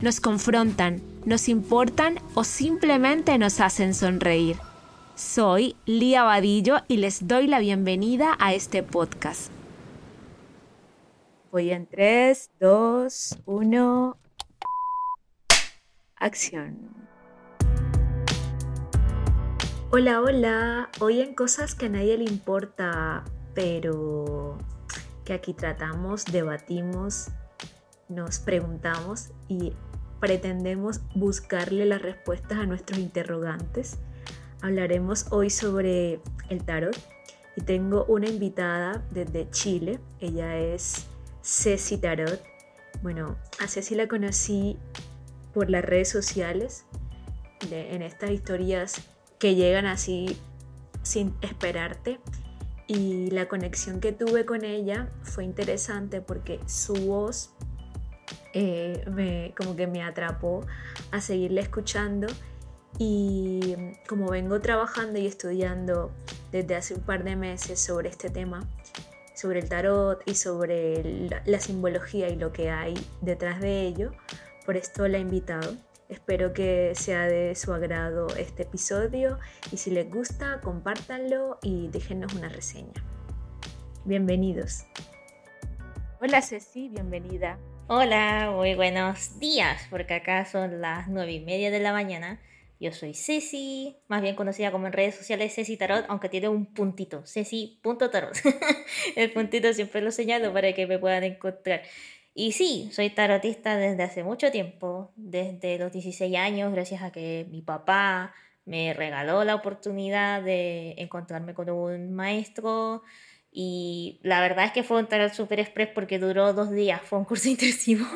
nos confrontan, nos importan o simplemente nos hacen sonreír. Soy Lía Vadillo y les doy la bienvenida a este podcast. Voy en 3, 2, 1. Acción. Hola, hola. Hoy en cosas que a nadie le importa, pero que aquí tratamos, debatimos, nos preguntamos y pretendemos buscarle las respuestas a nuestros interrogantes. Hablaremos hoy sobre el tarot y tengo una invitada desde Chile. Ella es Ceci Tarot. Bueno, a Ceci la conocí por las redes sociales, en estas historias que llegan así sin esperarte. Y la conexión que tuve con ella fue interesante porque su voz eh, me, como que me atrapó a seguirle escuchando y como vengo trabajando y estudiando desde hace un par de meses sobre este tema, sobre el tarot y sobre la, simbología y lo que hay detrás de ello, por esto la he invitado. Espero que sea de su agrado este episodio y si les gusta, compártanlo y déjenos una reseña. Bienvenidos. Hola Ceci, bienvenida. Hola, muy buenos días, porque acá son las nueve y media de la mañana. Yo soy Ceci, más bien conocida como en redes sociales Ceci Tarot, aunque tiene un puntito, Ceci.tarot. El puntito siempre lo señalo para que me puedan encontrar. Y sí, soy tarotista desde hace mucho tiempo, desde los 16 años, gracias a que mi papá me regaló la oportunidad de encontrarme con un maestro y la verdad es que fue un tarot super express porque duró dos días, fue un curso intensivo.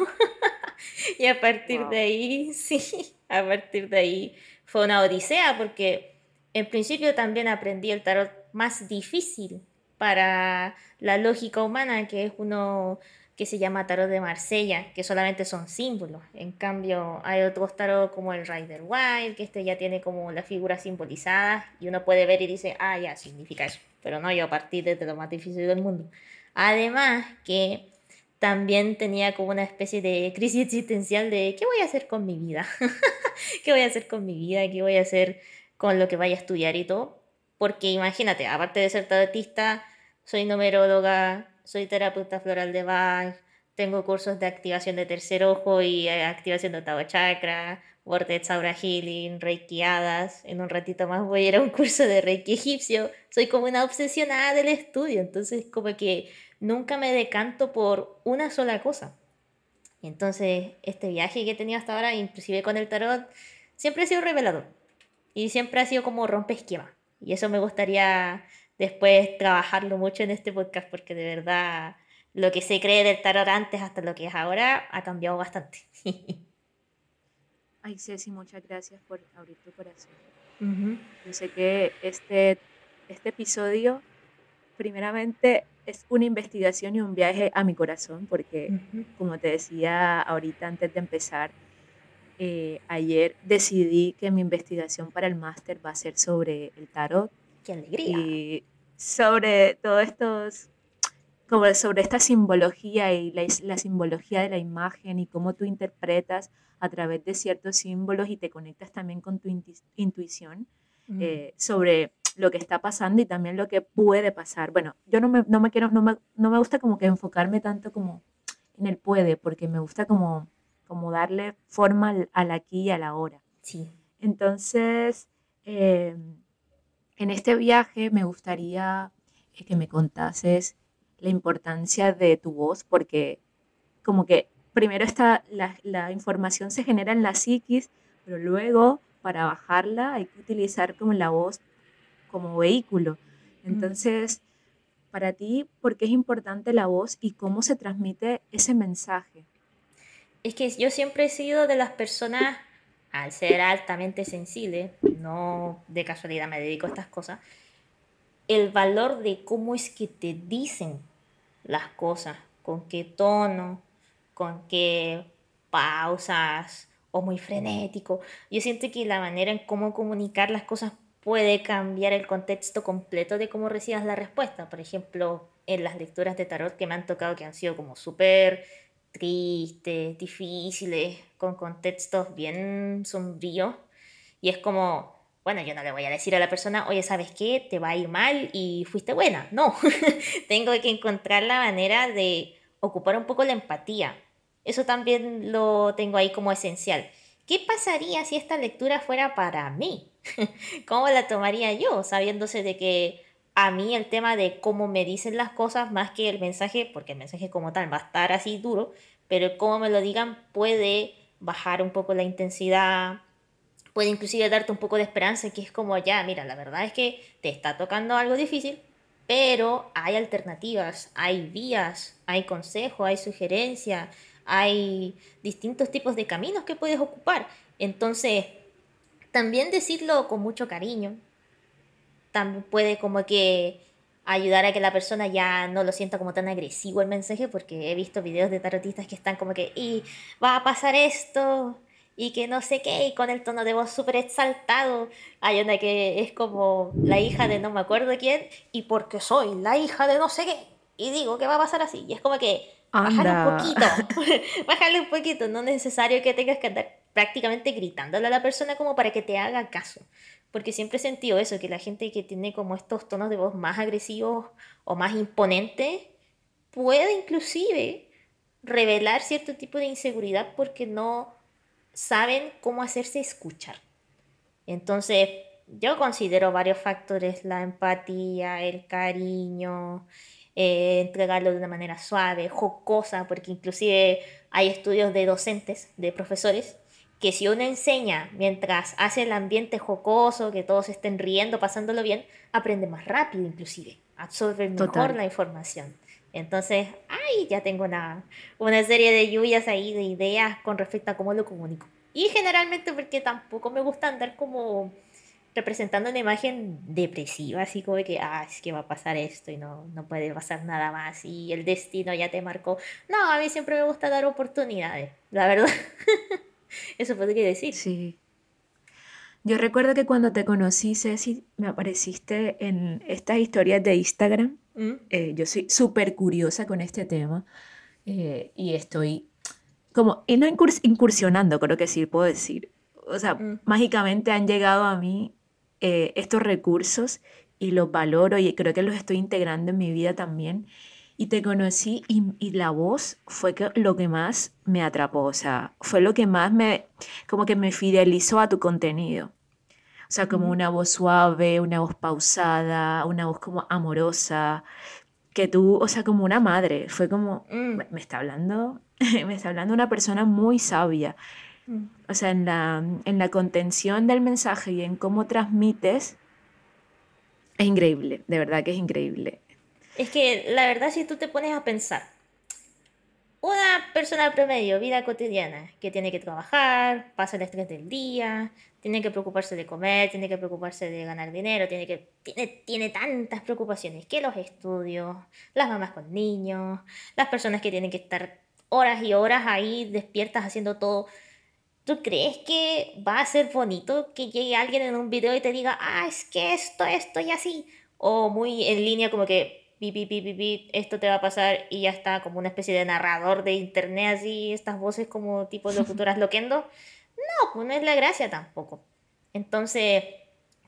y a partir de ahí, sí, a partir de ahí fue una odisea porque en principio también aprendí el tarot más difícil para la lógica humana, que es uno que se llama tarot de Marsella, que solamente son símbolos. En cambio, hay otros tarot como el Rider Wild, que este ya tiene como la figura simbolizada y uno puede ver y dice, ah, ya, significa eso. Pero no, yo a partir de lo más difícil del mundo. Además que también tenía como una especie de crisis existencial de qué voy a hacer con mi vida, qué voy a hacer con mi vida, qué voy a hacer con lo que vaya a estudiar y todo. Porque imagínate, aparte de ser tarotista, soy numeróloga, soy terapeuta floral de Bach, tengo cursos de activación de tercer ojo y activación de octavo chakra, Vortex Aura Healing, Reikiadas. En un ratito más voy a ir a un curso de Reiki egipcio. Soy como una obsesionada del estudio, entonces como que nunca me decanto por una sola cosa. entonces este viaje que he tenido hasta ahora, inclusive con el tarot, siempre ha sido revelador. Y siempre ha sido como rompe esquema. Y eso me gustaría después trabajarlo mucho en este podcast porque de verdad lo que se cree del tarot antes hasta lo que es ahora ha cambiado bastante. Ay, Ceci, muchas gracias por abrir tu corazón. Yo sé que este, este episodio, primeramente, es una investigación y un viaje a mi corazón, porque, como te decía ahorita antes de empezar, eh, ayer decidí que mi investigación para el máster va a ser sobre el tarot, ¡Qué alegría! Y sobre todo estos, como sobre esta simbología y la, la, simbología de la imagen y cómo tú interpretas a través de ciertos símbolos y te conectas también con tu intuición eh, sobre lo que está pasando y también lo que puede pasar. Bueno, yo no me, no me quiero, no me, no me gusta como que enfocarme tanto como en el puede, porque me gusta como, como darle forma al, al aquí y a la ahora. Sí. Entonces, eh, en este viaje me gustaría eh, que me contases la importancia de tu voz, porque como que primero está la, información se genera en la psiquis, pero luego para bajarla hay que utilizar como la voz como vehículo. Entonces, para ti, ¿por qué es importante la voz y cómo se transmite ese mensaje? Es que yo siempre he sido de las personas al ser altamente sensible, no de casualidad me dedico a estas cosas, el valor de cómo es que te dicen las cosas, con qué tono, con qué pausas o muy frenético. Yo siento que la manera en cómo comunicar las cosas puede cambiar el contexto completo de cómo recibas la respuesta. Por ejemplo, en las lecturas de tarot que me han tocado que han sido como súper tristes, difíciles, con contextos bien sombríos. Y es como, bueno, yo no le voy a decir a la persona, oye, ¿sabes qué? Te va a ir mal y fuiste buena. No, tengo que encontrar la manera de ocupar un poco la empatía. Eso también lo tengo ahí como esencial. ¿Qué pasaría si esta lectura fuera para mí? ¿Cómo la tomaría yo, sabiéndose de que a mí el tema de cómo me dicen las cosas más que el mensaje, porque el mensaje como tal va a estar así duro, pero cómo me lo digan puede bajar un poco la intensidad, puede inclusive darte un poco de esperanza, que es como ya, mira, la verdad es que te está tocando algo difícil, pero hay alternativas, hay vías, hay consejo, hay sugerencia, hay distintos tipos de caminos que puedes ocupar. Entonces, también decirlo con mucho cariño, también puede como que ayudar a que la persona ya no lo sienta como tan agresivo el mensaje, porque he visto videos de tarotistas que están como que, y va a pasar esto, y que no sé qué, y con el tono de voz súper exaltado. Hay una que es como la hija de no me acuerdo quién, y porque soy la hija de no sé qué, y digo que va a pasar así. Y es como que, bájale un poquito, bájale un poquito, no es necesario que tengas que andar prácticamente gritándole a la persona como para que te haga caso porque siempre he sentido eso, que la gente que tiene como estos tonos de voz más agresivos o más imponentes puede inclusive revelar cierto tipo de inseguridad porque no saben cómo hacerse escuchar. Entonces, yo considero varios factores, la empatía, el cariño, eh, entregarlo de una manera suave, jocosa, porque inclusive hay estudios de docentes, de profesores, que si uno enseña mientras hace el ambiente jocoso, que todos estén riendo, pasándolo bien, aprende más rápido inclusive, absorbe mejor la información. Entonces, ay, ya tengo una, una serie de lluvias ahí de ideas con respecto a cómo lo comunico. Y generalmente porque tampoco me gusta andar como representando una imagen depresiva, así como de que, ah, es que va a pasar esto y no, no puede pasar nada más y el destino ya te marcó. No, a mí siempre me gusta dar oportunidades, la verdad. Eso podría decir. Sí. Yo recuerdo que cuando te conocí, Ceci, me apareciste en estas historias de Instagram. Mm. Eh, yo soy súper curiosa con este tema eh, y estoy como, y no incursionando, creo que sí puedo decir. O sea, mm. mágicamente han llegado a mí eh, estos recursos y los valoro y creo que los estoy integrando en mi vida también y te conocí y, la voz fue lo que más me atrapó, o sea, fue lo que más me, como que me fidelizó a tu contenido. O sea, como una voz suave, una voz pausada, una voz como amorosa, que tú, o sea, como una madre, fue como, mm. me está hablando, me está hablando una persona muy sabia. Mm. O sea, en la, en la contención del mensaje y en cómo transmites, es increíble, de verdad que es increíble. Es que la verdad si tú te pones a pensar, una persona promedio, vida cotidiana, que tiene que trabajar, pasa el estrés del día, tiene que preocuparse de comer, tiene que preocuparse de ganar dinero, tiene que tiene, tiene tantas preocupaciones que los estudios, las mamás con niños, las personas que tienen que estar horas y horas ahí despiertas haciendo todo. ¿Tú crees que va a ser bonito que llegue alguien en un video y te diga, ah, es que esto, esto y así? O muy en línea como que esto te va a pasar y ya está como una especie de narrador de internet así, estas voces como tipo locutoras loquendo. No, pues no es la gracia tampoco. Entonces,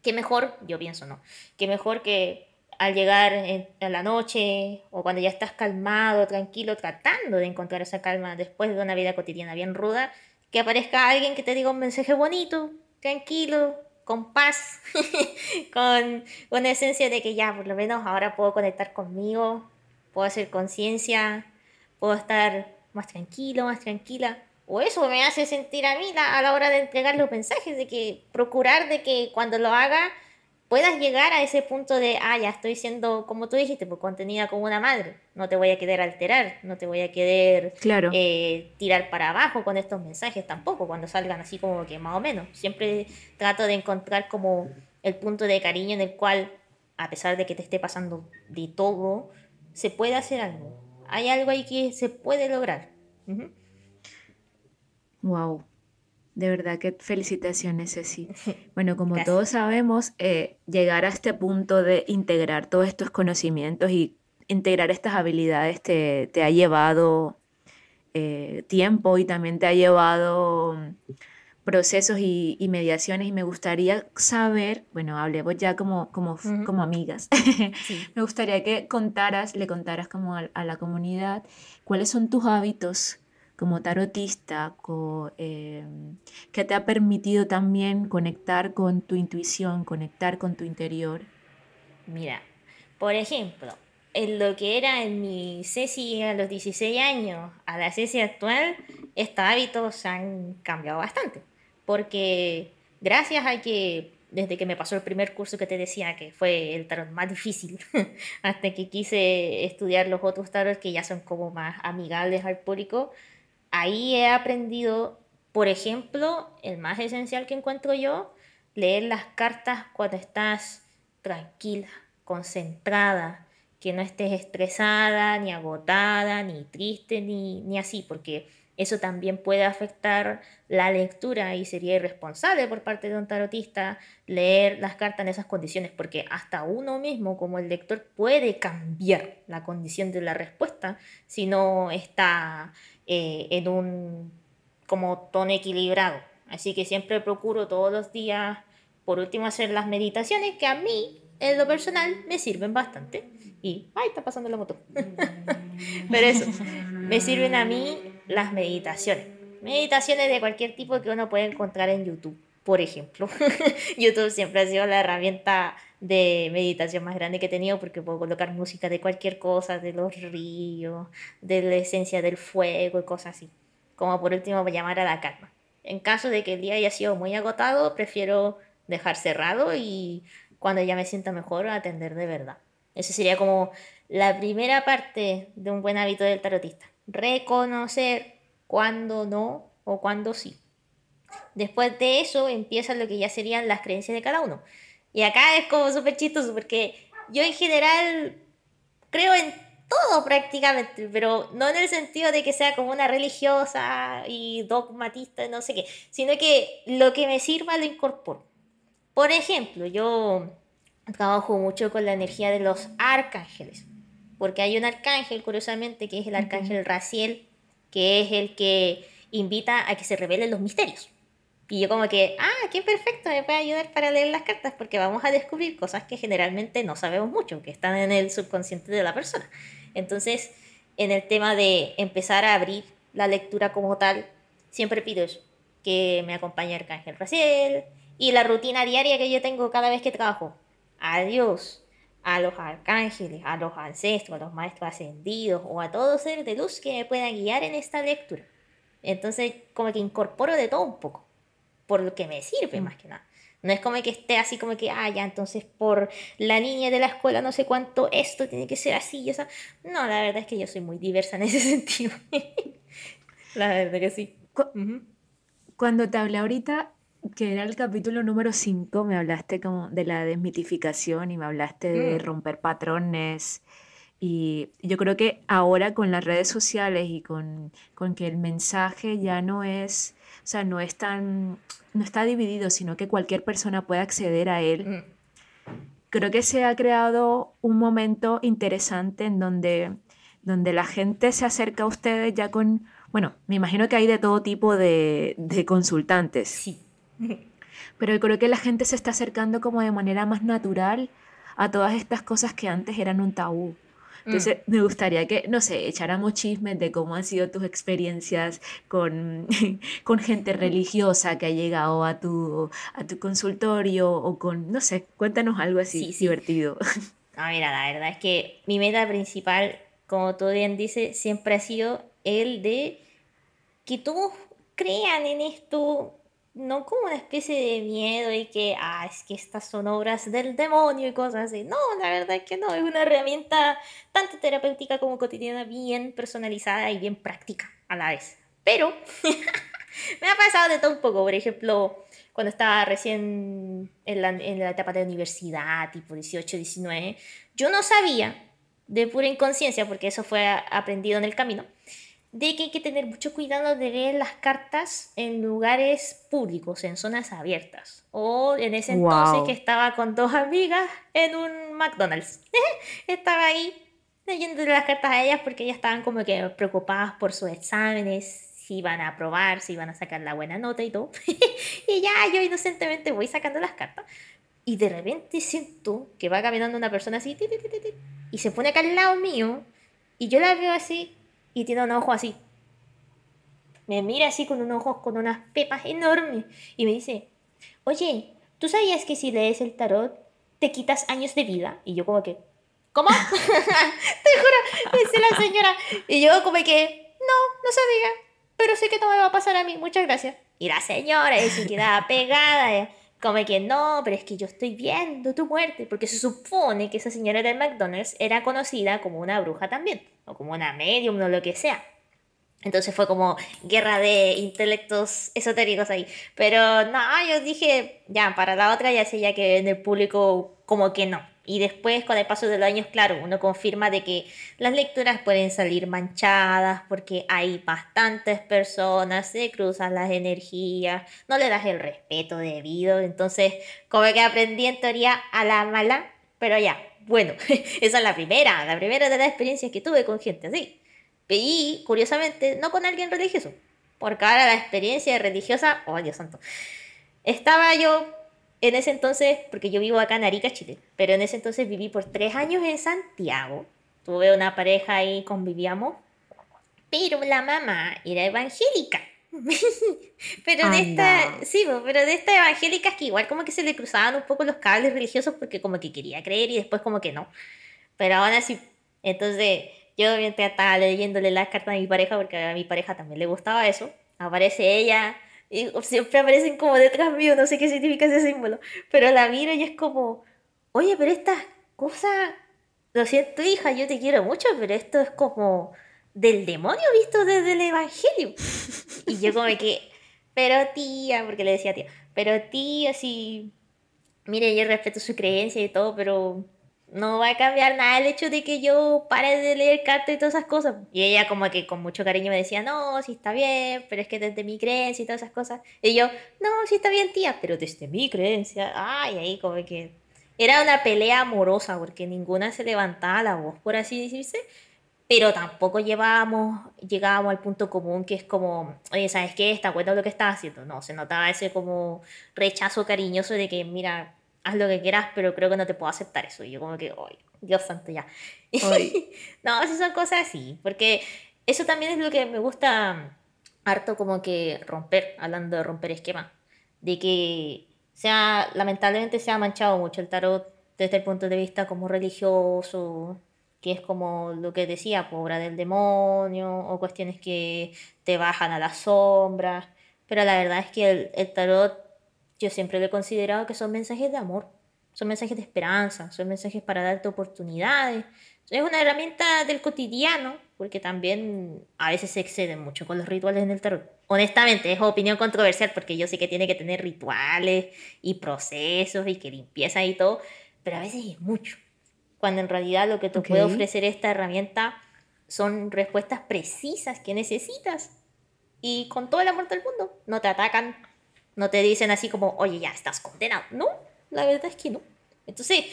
qué mejor, yo pienso, ¿no? Qué mejor que al llegar a la noche o cuando ya estás calmado, tranquilo, tratando de encontrar esa calma después de una vida cotidiana bien ruda, que aparezca alguien que te diga un mensaje bonito, tranquilo, con paz, con una esencia de que ya, por lo menos ahora puedo conectar conmigo, puedo hacer conciencia, puedo estar más tranquilo, más tranquila. O eso me hace sentir a mí a la hora de entregar los mensajes, de que procurar de que cuando lo haga puedas llegar a ese punto de, ah, ya estoy siendo, como tú dijiste, pues contenida como una madre, no te voy a querer alterar, no te voy a querer claro. eh, tirar para abajo con estos mensajes tampoco, cuando salgan así como que más o menos. Siempre trato de encontrar como el punto de cariño en el cual, a pesar de que te esté pasando de todo, se puede hacer algo. Hay algo ahí que se puede lograr. Wow. De verdad que felicitaciones, Ceci. Bueno, como todos sabemos, eh, llegar a este punto de integrar todos estos conocimientos y integrar estas habilidades te, ha llevado eh, tiempo y también te ha llevado mm, procesos y, mediaciones. Y me gustaría saber, bueno, hablemos ya como, como, como amigas, me gustaría que contaras, le contaras como a la comunidad cuáles son tus hábitos como tarotista em, que te ha permitido también conectar con tu intuición, conectar con tu interior? Mira, por ejemplo, en lo que era en mi Ceci a los 16 años a la Ceci actual, estos hábitos han cambiado bastante. Porque gracias a que desde que me pasó el primer curso que te decía que fue el tarot más difícil, hasta que quise estudiar los otros tarots que ya son como más amigables al público, ahí he aprendido, por ejemplo, el más esencial que encuentro yo, leer las cartas cuando estás tranquila, concentrada, que no estés estresada, ni agotada, ni triste, ni, ni así, porque eso también puede afectar la lectura y sería irresponsable por parte de un tarotista leer las cartas en esas condiciones, porque hasta uno mismo como el lector puede cambiar la condición de la respuesta si no está eh, en un como tono equilibrado. Así que siempre procuro todos los días, por último, hacer las meditaciones que a mí, en lo personal, me sirven bastante. Y, ay, está pasando la moto. Pero eso, me sirven a mí las meditaciones. Meditaciones de cualquier tipo que uno puede encontrar en YouTube, por ejemplo. YouTube siempre ha sido la herramienta de meditación más grande que he tenido porque puedo colocar música de cualquier cosa, de los ríos, de la esencia del fuego y cosas así. Como por último llamar a la calma. En caso de que el día haya sido muy agotado, prefiero dejar cerrado y cuando ya me sienta mejor atender de verdad. Esa sería como la primera parte de un buen hábito del tarotista. Reconocer cuándo no o cuándo sí. Después de eso empieza lo que ya serían las creencias de cada uno. Y acá es como súper chistoso porque yo en general creo en todo prácticamente, pero no en el sentido de que sea como una religiosa y dogmatista, no sé qué, sino que lo que me sirva lo incorporo. Por ejemplo, yo trabajo mucho con la energía de los arcángeles, porque hay un arcángel, curiosamente, que es el arcángel Raciel, que es el que invita a que se revelen los misterios. Y yo como que, ah, qué perfecto, me puede ayudar para leer las cartas porque vamos a descubrir cosas que generalmente no sabemos mucho, que están en el subconsciente de la persona. Entonces, en el tema de empezar a abrir la lectura como tal, siempre pido eso, que me acompañe Arcángel Raciel y la rutina diaria que yo tengo cada vez que trabajo. Adiós a los arcángeles, a los ancestros, a los maestros ascendidos o a todo ser de luz que me pueda guiar en esta lectura. Entonces, como que incorporo de todo un poco por lo que me sirve mm. más que nada. No es como que esté así como que, ah, ya, entonces por la niña de la escuela no sé cuánto esto tiene que ser así. O sea, no, la verdad es que yo soy muy diversa en ese sentido. la verdad que sí. Cuando te hablé ahorita, que era el capítulo número 5, me hablaste como de la desmitificación y me hablaste de mm. romper patrones. Y yo creo que ahora con las redes sociales y con, con que el mensaje ya no es sea, no es tan, no está dividido, sino que cualquier persona puede acceder a él. Mm. Creo que se ha creado un momento interesante en donde, donde la gente se acerca a ustedes ya con, bueno, me imagino que hay de todo tipo de, de consultantes. Sí. Pero creo que la gente se está acercando como de manera más natural a todas estas cosas que antes eran un tabú. Entonces, mm. me gustaría que, no sé, echáramos chismes de cómo han sido tus experiencias con, con gente religiosa que ha llegado a tu, a tu consultorio o con, no sé, cuéntanos algo así divertido. Ah, mira, la verdad es que mi meta principal, como tú bien dices, siempre ha sido el de que todos crean en esto no como una especie de miedo y que, ah, es que estas son obras del demonio y cosas así. No, la verdad es que no, es una herramienta tanto terapéutica como cotidiana, bien personalizada y bien práctica a la vez. Pero me ha pasado de todo un poco, por ejemplo, cuando estaba recién en la, en la etapa de universidad, tipo 18, 19, yo no sabía de pura inconsciencia, porque eso fue aprendido en el camino, de que hay que tener mucho cuidado de leer las cartas en lugares públicos, en zonas abiertas. O en ese entonces que estaba con dos amigas en un McDonald's. estaba ahí leyendo las cartas a ellas porque ellas estaban como que preocupadas por sus exámenes, si iban a aprobar, si iban a sacar la buena nota y todo. y ya yo inocentemente voy sacando las cartas. Y de repente siento que va caminando una persona así y se pone acá al lado mío y yo la veo así y tiene un ojo así. Me mira así con un ojo con unas pepas enormes y me dice, oye, ¿tú sabías que si lees el tarot te quitas años de vida? Y yo como que, ¿cómo? Te juro, dice la señora. Y yo como que, no, no sabía, pero sé que no me va a pasar a mí, muchas gracias. Y la señora se quedaba pegada. Como que no, pero es que yo estoy viendo tu muerte, porque se supone que esa señora del McDonald's era conocida como una bruja también, o como una medium o lo que sea. Entonces fue como guerra de intelectos esotéricos ahí. Pero no, yo dije, ya, para la otra ya sé ya que en el público como que no. Y después, con el paso de los años, claro, uno confirma de que las lecturas pueden salir manchadas porque hay bastantes personas, se cruzan las energías, no le das el respeto debido. Entonces, como que aprendí en teoría a la mala, pero ya, bueno, esa es la primera, la primera de las experiencias que tuve con gente así. Y, curiosamente, no con alguien religioso, porque ahora la experiencia religiosa, oh Dios santo, estaba yo en ese entonces, porque yo vivo acá en Arica, Chile, pero en ese entonces viví por tres años en Santiago. Tuve una pareja y convivíamos, pero la mamá era evangélica. pero de esta, sí, pero de estas evangélicas que igual como que se le cruzaban un poco los cables religiosos porque como que quería creer y después como que no. Pero ahora sí, entonces yo mientras estaba leyéndole las cartas a mi pareja, porque a mi pareja también le gustaba eso, aparece ella y siempre aparecen como detrás mío, no sé qué significa ese símbolo. Pero la miro y es como, oye, pero esta cosa, lo siento hija, yo te quiero mucho, pero esto es como del demonio visto desde el Evangelio. Y yo como que, pero tía, porque le decía tía, pero tía, sí, mire, yo respeto su creencia y todo, pero no va a cambiar nada el hecho de que yo pare de leer cartas y todas esas cosas. Y ella como que con mucho cariño me decía, no, sí está bien, pero es que desde mi creencia y todas esas cosas. Y yo, no, sí está bien tía, pero desde mi creencia. Ay, ahí como que... Era una pelea amorosa porque ninguna se levantaba la voz, por así decirse. Pero tampoco llevábamos, llegábamos al punto común que es como, oye, ¿sabes qué? Está bueno lo que estás haciendo. No, se notaba ese como rechazo cariñoso de que, mira, haz lo que quieras, pero creo que no te puedo aceptar eso. Y yo como que, ay, Dios santo, ya. no, si son cosas así, porque eso también es lo que me gusta harto como que romper, hablando de romper esquema, de que sea, lamentablemente se ha manchado mucho el tarot desde el punto de vista como religioso, que es como lo que decía, obra del demonio, o cuestiones que te bajan a las sombras, pero la verdad es que el, el tarot yo siempre lo he considerado que son mensajes de amor, son mensajes de esperanza, son mensajes para darte oportunidades. Es una herramienta del cotidiano, porque también a veces se exceden mucho con los rituales en el tarot. Honestamente, es opinión controversial, porque yo sé que tiene que tener rituales y procesos y que limpieza y todo, pero a veces es mucho. Cuando en realidad lo que te puede ofrecer esta herramienta son respuestas precisas que necesitas. Y con todo el amor del mundo, no te atacan, no te dicen así como, oye, ya estás condenado. No, la verdad es que no. Entonces,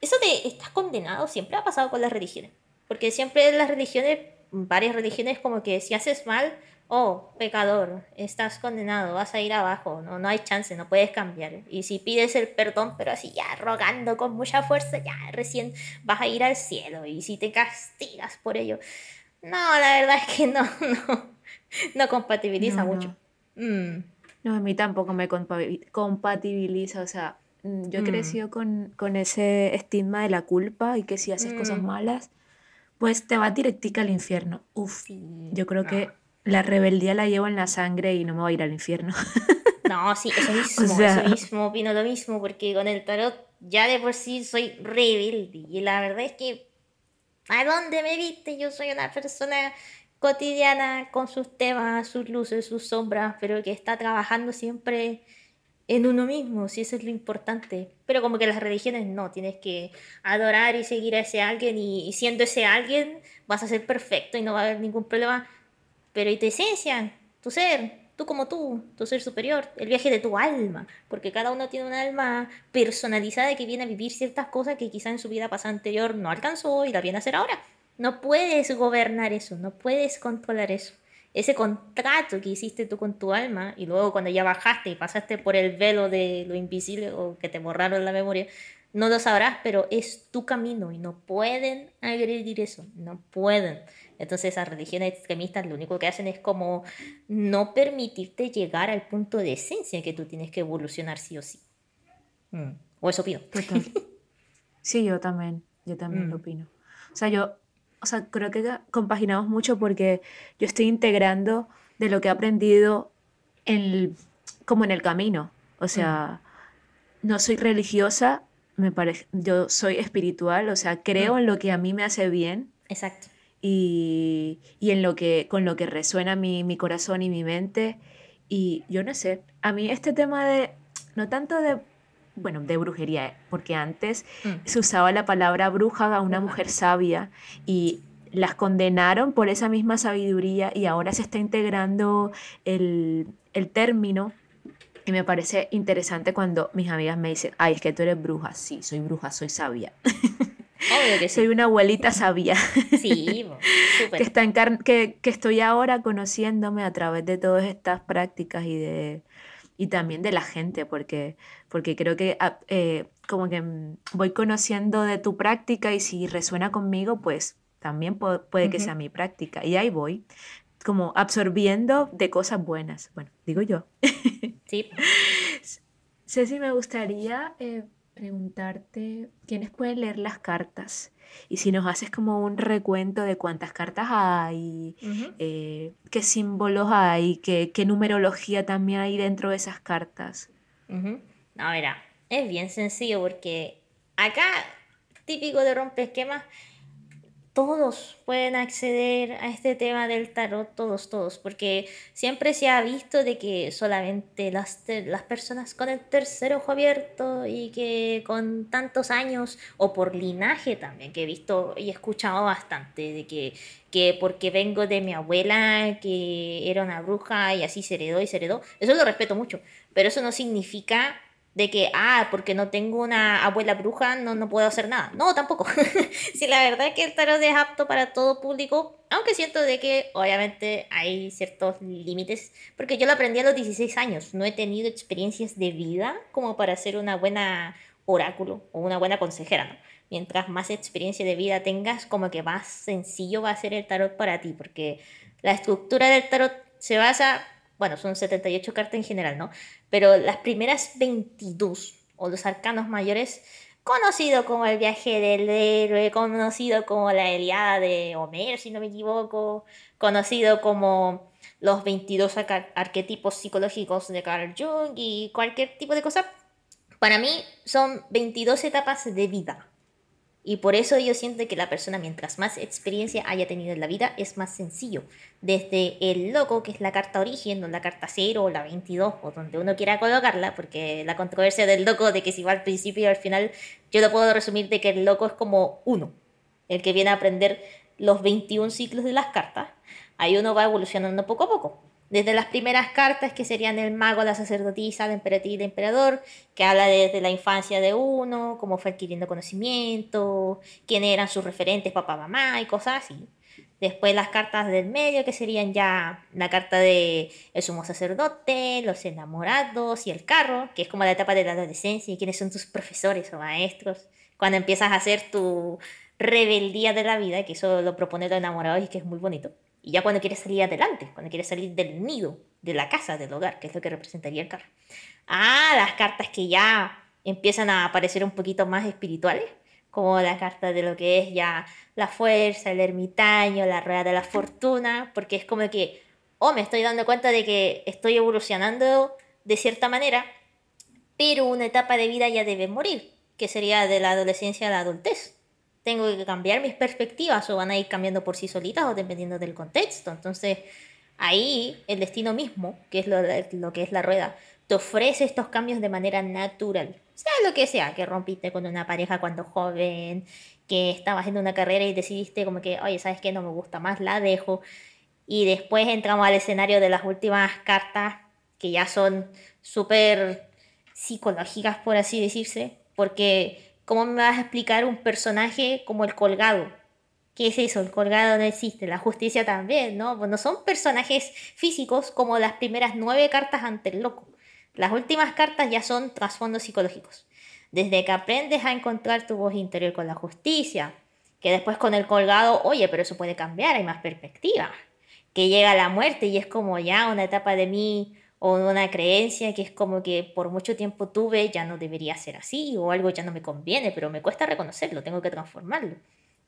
eso de estás condenado siempre ha pasado con las religiones. Porque siempre las religiones, varias religiones, como que si haces mal, oh, pecador, estás condenado, vas a ir abajo, no, no hay chance, no puedes cambiar. Y si pides el perdón, pero así ya rogando con mucha fuerza, ya recién vas a ir al cielo. Y si te castigas por ello, no, la verdad es que no, no, no compatibiliza mucho. Mm. No, a mí tampoco me compatibiliza, o sea, mm, yo he mm. crecido con, con, ese estigma de la culpa y que si haces cosas mm. malas, pues te vas directica al infierno. Uf, yo creo que la rebeldía la llevo en la sangre y no me voy a ir al infierno. No, sí, eso mismo, eso mismo, opino lo mismo, porque con el tarot ya de por sí soy rebelde. Y la verdad es que, ¿a dónde me viste? Yo soy una persona cotidiana con sus temas, sus luces, sus sombras, pero que está trabajando siempre en uno mismo, si eso es lo importante. Pero como que las religiones no, tienes que adorar y seguir a ese alguien y, siendo ese alguien vas a ser perfecto y no va a haber ningún problema. Pero y tu esencia, tu ser, tú como tú, tu ser superior, el viaje de tu alma, porque cada uno tiene un alma personalizada que viene a vivir ciertas cosas que quizá en su vida pasada anterior no alcanzó y la viene a hacer ahora. No puedes gobernar eso, no puedes controlar eso ese contrato que hiciste tú con tu alma y luego cuando ya bajaste y pasaste por el velo de lo invisible o que te borraron la memoria, no lo sabrás, pero es tu camino y no pueden agredir eso, no pueden. Entonces esas religiones extremistas lo único que hacen es como no permitirte llegar al punto de esencia que tú tienes que evolucionar sí o sí. Mm. O eso opino. Sí, yo también, yo también lo mm. opino. O sea, yo o sea, creo que compaginamos mucho porque yo estoy integrando de lo que he aprendido en como en el camino. O sea, mm. no soy religiosa, me parece, yo soy espiritual, o sea, creo mm. en lo que a mí me hace bien. Exacto. Y, y en lo que, con lo que resuena mi, mi corazón y mi mente. Y yo no sé, a mí este tema de, no tanto de bueno, de brujería, porque antes mm. se usaba la palabra bruja a una mujer sabia y las condenaron por esa misma sabiduría y ahora se está integrando el, término y me parece interesante cuando mis amigas me dicen, ay, es que tú eres bruja. Sí, soy bruja, soy sabia. Obvio que Soy una abuelita sabia. Sí, que, está en que, que estoy ahora conociéndome a través de todas estas prácticas y de, y también de la gente, porque, porque creo que ah, eh, como que mm, voy conociendo de tu práctica y si resuena conmigo, pues también puede, que sea mi práctica. Y ahí voy, como absorbiendo de cosas buenas. Bueno, digo yo. Sí. Ceci, me gustaría eh, preguntarte, ¿quiénes pueden leer las cartas? Y si nos haces como un recuento de cuántas cartas hay, eh, qué símbolos hay, qué, qué, numerología también hay dentro de esas cartas. A ver, es bien sencillo porque acá, típico de esquemas todos pueden acceder a este tema del tarot, todos, todos, porque siempre se ha visto de que solamente las, las personas con el tercer ojo abierto y que con tantos años, o por linaje también, que he visto y escuchado bastante, de que, que porque vengo de mi abuela, que era una bruja y así se heredó y se heredó, eso lo respeto mucho, pero eso no significa de que, ah, porque no tengo una abuela bruja, no, no puedo hacer nada. No, tampoco. si la verdad es que el tarot es apto para todo público, aunque siento de que obviamente hay ciertos límites, porque yo lo aprendí a los 16 años, no he tenido experiencias de vida como para ser una buena oráculo o una buena consejera, ¿no? Mientras más experiencia de vida tengas, como que más sencillo va a ser el tarot para ti, porque la estructura del tarot se basa bueno, son 78 cartas en general, ¿no? Pero las primeras 22, o los arcanos mayores, conocido como el viaje del héroe, conocido como la Eliada de Homer, si no me equivoco, conocido como los 22 arquetipos psicológicos de Carl Jung y cualquier tipo de cosa, para mí son 22 etapas de vida. Y por eso yo siento que la persona, mientras más experiencia haya tenido en la vida, es más sencillo. Desde el loco, que es la carta origen, o la carta 0, o la 22, o donde uno quiera colocarla, porque la controversia del loco, de que si va al principio y al final, yo lo puedo resumir de que el loco es como uno, el que viene a aprender los 21 ciclos de las cartas. Ahí uno va evolucionando poco a poco. Desde las primeras cartas, que serían el mago, la sacerdotisa, la emperatriz y el emperador, que habla desde la infancia de uno, cómo fue adquiriendo conocimiento, quiénes eran sus referentes, papá, mamá y cosas así. Después las cartas del medio, que serían ya la carta de el sumo sacerdote, los enamorados y el carro, que es como la etapa de la adolescencia y quiénes son tus profesores o maestros. Cuando empiezas a hacer tu rebeldía de la vida, que eso lo propone los enamorados y que es muy bonito. Y ya cuando quieres salir adelante, cuando quieres salir del nido, de la casa, del hogar, que es lo que representaría el carro. Ah, las cartas que ya empiezan a aparecer un poquito más espirituales, como la carta de lo que es ya la fuerza, el ermitaño, la rueda de la fortuna, porque es como que, oh, me estoy dando cuenta de que estoy evolucionando de cierta manera, pero una etapa de vida ya debe morir, que sería de la adolescencia a la adultez. Tengo que cambiar mis perspectivas o van a ir cambiando por sí solitas o dependiendo del contexto. Entonces, ahí el destino mismo, que es lo, que es la rueda, te ofrece estos cambios de manera natural. Sea lo que sea, que rompiste con una pareja cuando joven, que estabas haciendo una carrera y decidiste como que, oye, ¿sabes qué? No me gusta más, la dejo. Y después entramos al escenario de las últimas cartas, que ya son súper psicológicas, por así decirse, porque ¿cómo me vas a explicar un personaje como el colgado? ¿Qué es eso? El colgado no existe, la justicia también, ¿no? Pues no son personajes físicos como las primeras nueve cartas ante el loco. Las últimas cartas ya son trasfondos psicológicos. Desde que aprendes a encontrar tu voz interior con la justicia, que después con el colgado, oye, pero eso puede cambiar, hay más perspectiva. Que llega la muerte y es como ya una etapa de mí o una creencia que es como que por mucho tiempo tuve, ya no debería ser así, o algo ya no me conviene, pero me cuesta reconocerlo, tengo que transformarlo.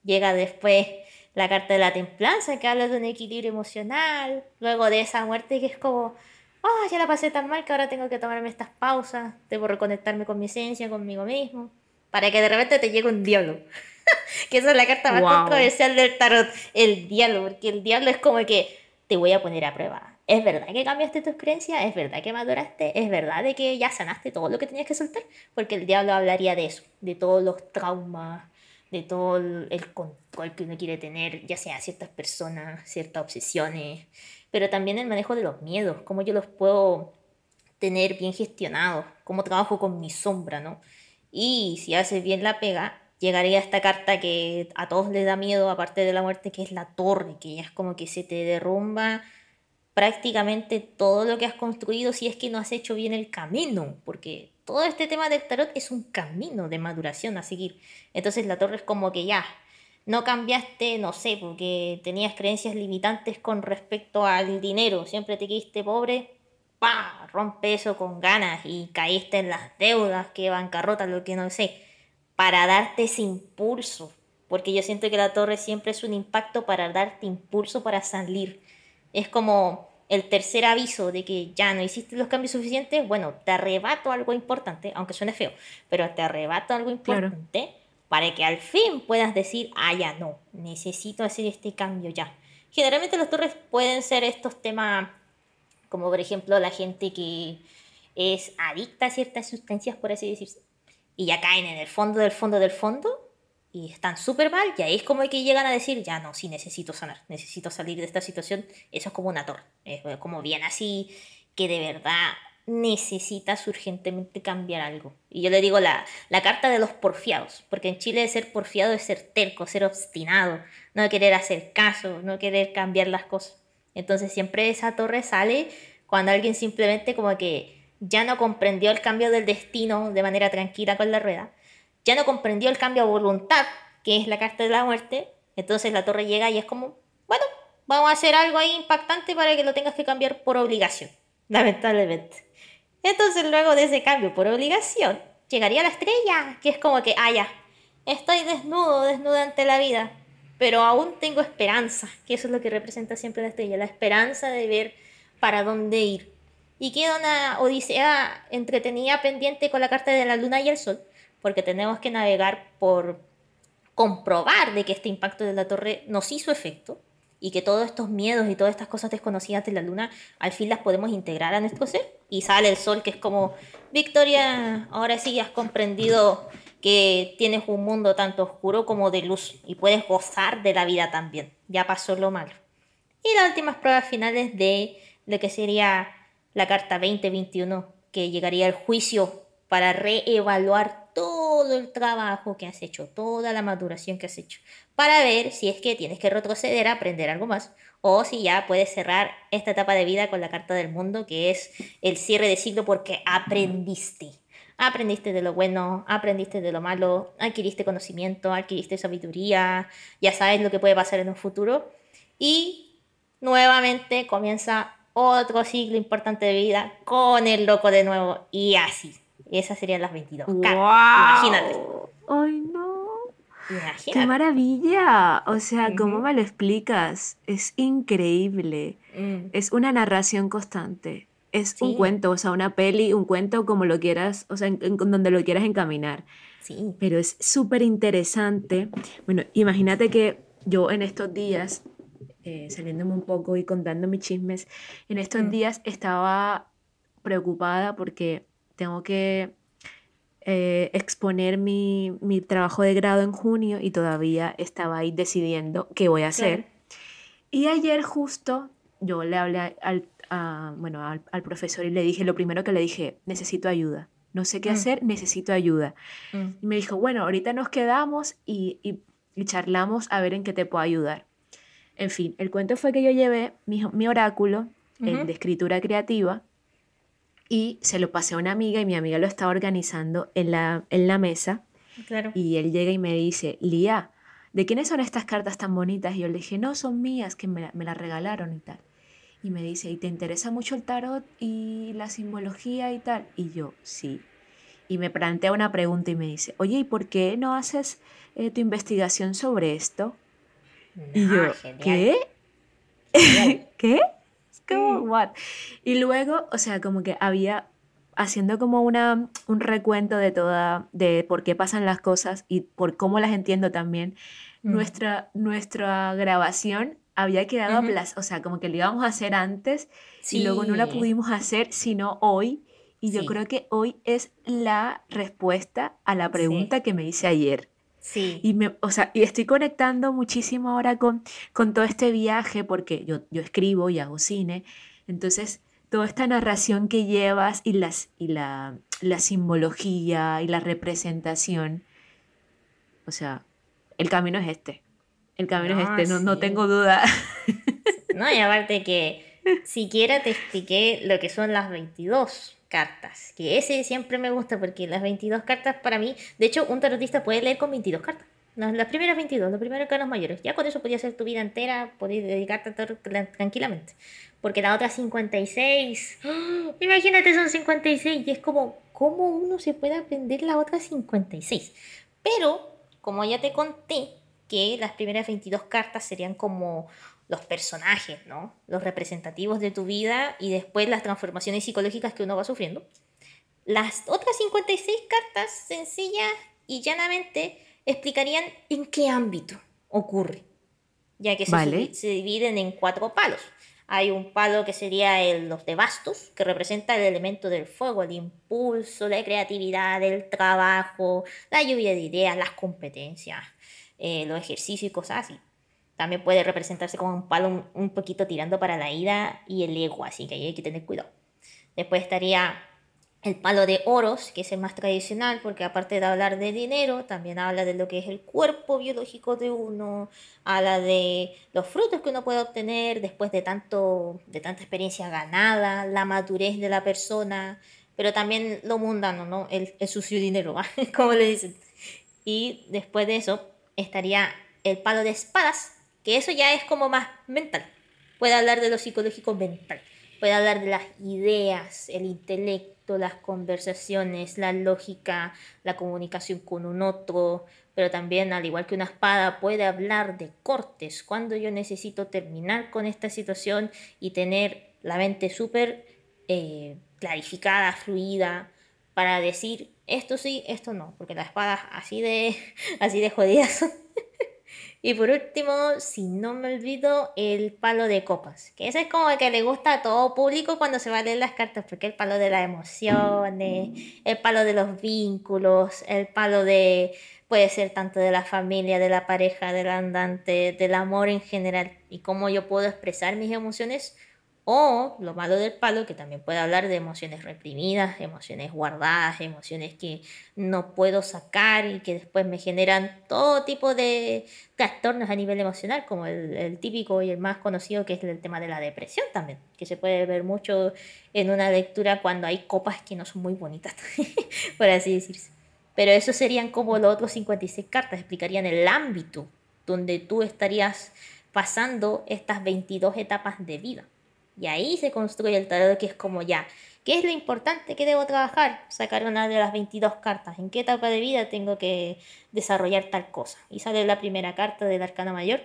Llega después la carta de la templanza que habla de un equilibrio emocional, luego de esa muerte que es como, oh, ya la pasé tan mal que ahora tengo que tomarme estas pausas, debo reconectarme con mi esencia, conmigo mismo, para que de repente te llegue un diablo. que esa es la carta más controversial del tarot, el diablo, porque el diablo es como que te voy a poner a prueba ¿Es verdad que cambiaste tu experiencia? ¿Es verdad que maduraste? ¿Es verdad de que ya sanaste todo lo que tenías que soltar? Porque el diablo hablaría de eso, de todos los traumas, de todo el control que uno quiere tener, ya sea ciertas personas, ciertas obsesiones, pero también el manejo de los miedos, cómo yo los puedo tener bien gestionados, cómo trabajo con mi sombra, ¿no? Y si haces bien la pega, llegaría esta carta que a todos les da miedo, aparte de la muerte, que es la torre, que ya es como que se te derrumba prácticamente todo lo que has construido si es que no has hecho bien el camino, porque todo este tema del tarot es un camino de maduración a seguir. Entonces la torre es como que ya, no cambiaste, no sé, porque tenías creencias limitantes con respecto al dinero, siempre te quediste pobre, ¡pah! rompe eso con ganas y caíste en las deudas, que bancarrota, lo que no sé, para darte ese impulso, porque yo siento que la torre siempre es un impacto para darte impulso para salir es como el tercer aviso de que ya no hiciste los cambios suficientes, bueno, te arrebato algo importante, aunque suene feo, pero te arrebato algo importante para que al fin puedas decir, ah, ya no, necesito hacer este cambio ya. Generalmente los torres pueden ser estos temas, como por ejemplo la gente que es adicta a ciertas sustancias, por así decirse, y ya caen en el fondo del fondo del fondo, y están súper mal, y ahí es como que llegan a decir, ya no, sí necesito sanar, necesito salir de esta situación, eso es como una torre, es como bien así, que de verdad necesitas urgentemente cambiar algo. Y yo le digo la, la carta de los porfiados, porque en Chile ser porfiado es ser terco, ser obstinado, no querer hacer caso, no querer cambiar las cosas. Entonces siempre esa torre sale cuando alguien simplemente como que ya no comprendió el cambio del destino de manera tranquila con la rueda ya no comprendió el cambio a voluntad, que es la carta de la muerte, entonces la torre llega y es como, bueno, vamos a hacer algo ahí impactante para que lo tengas que cambiar por obligación, lamentablemente. Entonces luego de ese cambio por obligación, llegaría la estrella, que es como que, ah, estoy desnudo, desnuda ante la vida, pero aún tengo esperanza, que eso es lo que representa siempre la estrella, la esperanza de ver para dónde ir. Y queda una odisea entretenida pendiente con la carta de la luna y el sol, porque tenemos que navegar por comprobar de que este impacto de la torre nos hizo efecto y que todos estos miedos y todas estas cosas desconocidas de la luna al fin las podemos integrar a nuestro ser. Y sale el sol que es como Victoria ahora sí has comprendido que tienes un mundo tanto oscuro como de luz y puedes gozar de la vida también. Ya pasó lo malo y las últimas pruebas finales de lo que sería la carta 2021 que llegaría al juicio para reevaluar todo el trabajo que has hecho, toda la maduración que has hecho, para ver si es que tienes que retroceder a aprender algo más o si ya puedes cerrar esta etapa de vida con la carta del mundo, que es el cierre de ciclo porque aprendiste. Aprendiste de lo bueno, aprendiste de lo malo, adquiriste conocimiento, adquiriste sabiduría, ya sabes lo que puede pasar en un futuro y nuevamente comienza otro ciclo importante de vida con el loco de nuevo y así. Esas serían las 22. Imagínate. Ay, no. Imagínate. ¡Qué maravilla! O sea, ¿cómo me lo explicas? Es increíble. Mm. Es una narración constante. es un cuento, o sea, una peli, un cuento como lo quieras, o sea, en, donde lo quieras encaminar. Sí. Pero es súper interesante. Bueno, imagínate que yo en estos días, eh, saliéndome un poco y contando mis chismes, en estos mm. días estaba preocupada porque tengo que eh, exponer mi, mi, trabajo de grado en junio y todavía estaba ahí decidiendo qué voy a hacer. Y ayer justo yo le hablé al, bueno, al, profesor y le dije, lo primero que le dije, necesito ayuda. No sé qué mm. hacer, necesito ayuda. Mm. Y me dijo, bueno, ahorita nos quedamos y, y, charlamos a ver en qué te puedo ayudar. En fin, el cuento fue que yo llevé mi, mi oráculo de escritura creativa y se lo pasé a una amiga y mi amiga lo estaba organizando en la, en la mesa. Claro. Y él llega y me dice, Lía, ¿de quiénes son estas cartas tan bonitas? Y yo le dije, no, son mías, que me, me las regalaron y tal. Y me dice, ¿y te interesa mucho el tarot y la simbología y tal? Y yo, sí. Y me plantea una pregunta y me dice, oye, ¿y por qué no haces eh, tu investigación sobre esto? y yo, ¿qué? ¿Qué? ¿Cómo? ¿What? Y luego, o sea, como que había haciendo como una, un recuento de toda, de por qué pasan las cosas y por cómo las entiendo también, mm. nuestra, nuestra grabación había quedado uh o sea, como que lo íbamos a hacer antes y luego no la pudimos hacer sino hoy. Y yo creo que hoy es la respuesta a la pregunta que me hice ayer. Sí. Y, me, o sea, y estoy conectando muchísimo ahora con, con todo este viaje porque yo, yo escribo y hago cine. Entonces, toda esta narración que llevas y, las, y la, la simbología y la representación, o sea, el camino es este. El camino es este, no, no tengo duda. No, y aparte que siquiera te expliqué lo que son las 22 cartas, que ese siempre me gusta porque las 22 cartas para mí, de hecho un tarotista puede leer con 22 cartas. Las primeras 22, los primeros los mayores. Ya con eso podía ser tu vida entera, podías dedicarte a tarot tranquilamente. Porque la otra 56, ¡oh! imagínate son 56 y es como, ¿cómo uno se puede aprender la otra 56? Pero, como ya te conté, que las primeras 22 cartas serían como los personajes, ¿no? Los representativos de tu vida y después las transformaciones psicológicas que uno va sufriendo. Las otras 56 cartas, sencillas y llanamente, explicarían en qué ámbito ocurre, ya que se, dividen en cuatro palos. Hay un palo que sería el, los de bastos, que representa el elemento del fuego, el impulso, la creatividad, el trabajo, la lluvia de ideas, las competencias. Eh, los ejercicios y cosas así. También puede representarse como un palo un, poquito tirando para la ira y el ego, así que ahí hay que tener cuidado. Después estaría el palo de oros, que es el más tradicional, porque aparte de hablar de dinero, también habla de lo que es el cuerpo biológico de uno, habla de los frutos que uno puede obtener después de, tanto, de tanta experiencia ganada, la madurez de la persona, pero también lo mundano, ¿no? El, el sucio dinero, como le dicen. Y después de eso, estaría el palo de espadas, que eso ya es como más mental. Puede hablar de lo psicológico mental. Puede hablar de las ideas, el intelecto, las conversaciones, la lógica, la comunicación con un otro, pero también, al igual que una espada, puede hablar de cortes, cuando yo necesito terminar con esta situación y tener la mente súper eh, clarificada, fluida, para decir esto sí, esto no, porque las espadas así de, así de jodidas y por último, si no me olvido, el palo de copas, que ese es como el que le gusta a todo público cuando se va a leer las cartas, porque el palo de las emociones, el palo de los vínculos, el palo de, puede ser tanto de la familia, de la pareja, del andante, del amor en general, y cómo yo puedo expresar mis emociones o lo malo del palo, que también puede hablar de emociones reprimidas, emociones guardadas, emociones que no puedo sacar y que después me generan todo tipo de trastornos a nivel emocional, como el, típico y el más conocido que es el tema de la depresión también, que se puede ver mucho en una lectura cuando hay copas que no son muy bonitas, por así decirse. Pero eso serían como los otros 56 cartas, explicarían el ámbito donde tú estarías pasando estas 22 etapas de vida. Y ahí se construye el tarot que es como ya, ¿qué es lo importante que debo trabajar? Sacar una de las 22 cartas. ¿En qué etapa de vida tengo que desarrollar tal cosa? Y sale la primera carta del arcano mayor.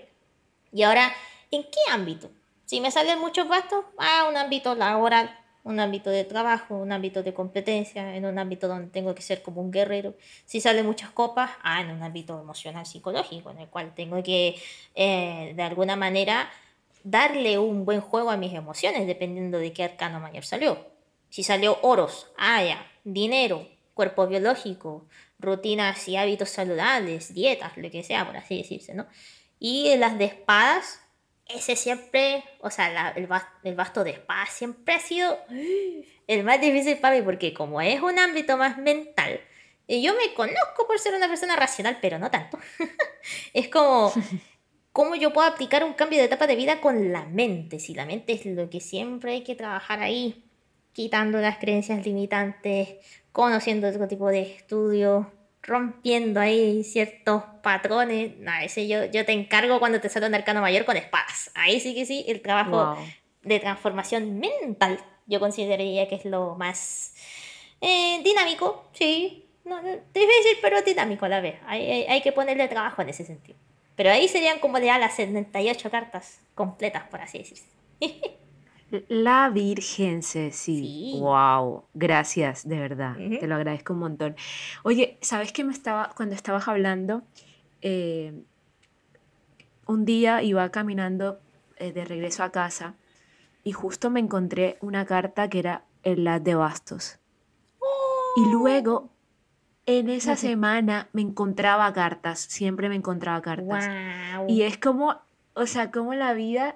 Y ahora, ¿en qué ámbito? Si me salen muchos bastos, ah, un ámbito laboral. un ámbito de trabajo, un ámbito de competencia, en un ámbito donde tengo que ser como un guerrero. Si sale muchas copas, ah, en un ámbito emocional, psicológico, en el cual tengo que, eh, de alguna manera, darle un buen juego a mis emociones, dependiendo de qué arcano mayor salió. Si salió oros, ah, ya, dinero, cuerpo biológico, rutinas y hábitos saludables, dietas, lo que sea, por así decirse, ¿no? Y las de espadas, ese siempre, o sea, el, basto de espadas siempre ha sido el más difícil para mí, porque como es un ámbito más mental, yo me conozco por ser una persona racional, pero no tanto. es como, ¿cómo yo puedo aplicar un cambio de etapa de vida con la mente? Si la mente es lo que siempre hay que trabajar ahí, quitando las creencias limitantes, conociendo otro tipo de estudios, rompiendo ahí ciertos patrones. No, ese yo, yo te encargo cuando te sale un arcano mayor con espadas. Ahí sí que sí, el trabajo de transformación mental yo consideraría que es lo más eh, dinámico, sí. No, difícil, pero dinámico a la vez. Hay, hay, que ponerle trabajo en ese sentido. Pero ahí serían como ya las 78 cartas completas, por así decirse. La Virgen, Ceci. Wow, gracias, de verdad. Te lo agradezco un montón. Oye, ¿sabes qué me estaba, cuando estabas hablando, eh, un día iba caminando eh, de regreso a casa y justo me encontré una carta que era el las de bastos. Y ¡Oh! luego, en esa semana, me encontraba cartas, siempre me encontraba cartas. Y es como, o sea, como la vida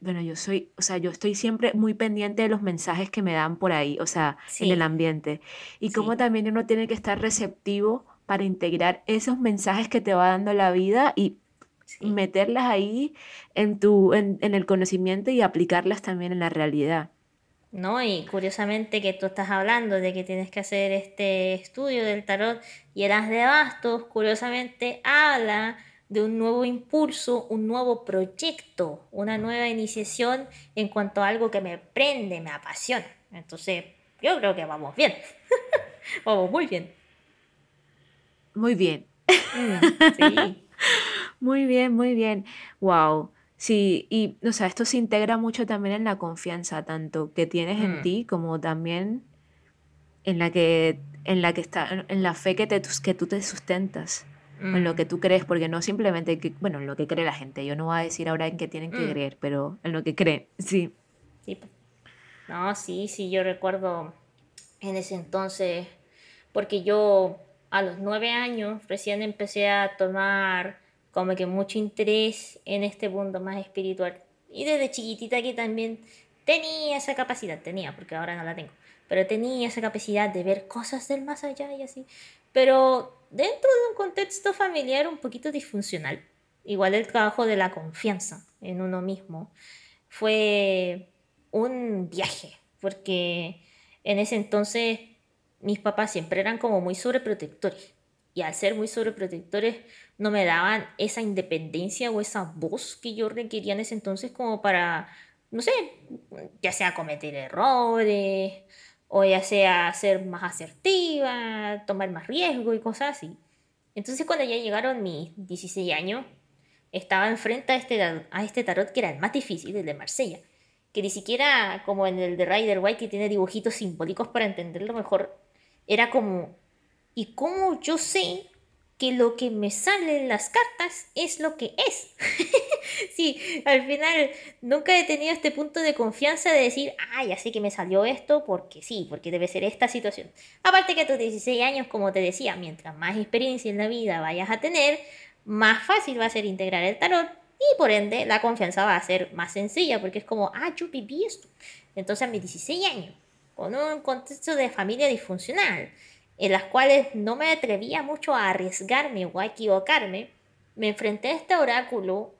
bueno, yo soy, o sea, yo estoy siempre muy pendiente de los mensajes que me dan por ahí, o sea, en el ambiente. Y cómo también uno tiene que estar receptivo para integrar esos mensajes que te va dando la vida y meterlas ahí en, tu, en, en, el conocimiento y aplicarlas también en la realidad. ¿No? Y curiosamente que tú estás hablando de que tienes que hacer este estudio del tarot y eras de bastos, curiosamente habla de un nuevo impulso, un nuevo proyecto, una nueva iniciación en cuanto a algo que me prende, me apasiona. Entonces, yo creo que vamos bien. vamos muy bien. Muy bien. Mm, sí. muy bien, muy bien. Wow. Sí, y o sea, esto se integra mucho también en la confianza, tanto que tienes en mm. ti como también en la que en la que está en la fe que te que tú te sustentas en lo que tú crees, porque no simplemente, que, bueno, en lo que cree la gente. Yo no voy a decir ahora en qué tienen que mm. creer, pero en lo que creen, sí. sí. No, sí, sí, yo recuerdo en ese entonces, porque yo a los nueve años recién empecé a tomar como que mucho interés en este mundo más espiritual. Y desde chiquitita que también tenía esa capacidad, tenía, porque ahora no la tengo, pero tenía esa capacidad de ver cosas del más allá y así. Pero dentro de un contexto familiar un poquito disfuncional, igual el trabajo de la confianza en uno mismo fue un viaje, porque en ese entonces mis papás siempre eran como muy sobreprotectores y al ser muy sobreprotectores no me daban esa independencia o esa voz que yo requería en ese entonces como para, no sé, ya sea cometer errores o ya sea ser más asertiva, tomar más riesgo y cosas así. Entonces cuando ya llegaron mis 16 años, estaba enfrente a este, a este tarot que era el más difícil, el de Marsella, que ni siquiera como en el de Rider White que tiene dibujitos simbólicos para entenderlo mejor, era como, ¿y cómo yo sé que lo que me sale en las cartas es lo que es. sí, al final nunca he tenido este punto de confianza de decir, ah, ya sé que me salió esto porque sí, porque debe ser esta situación. Aparte que a tus 16 años, como te decía, mientras más experiencia en la vida vayas a tener, más fácil va a ser integrar el tarot y por ende la confianza va a ser más sencilla porque es como, ah, yo viví esto. Entonces a mis 16 años, con un contexto de familia disfuncional, en las cuales no me atrevía mucho a arriesgarme o a equivocarme, me enfrenté a este oráculo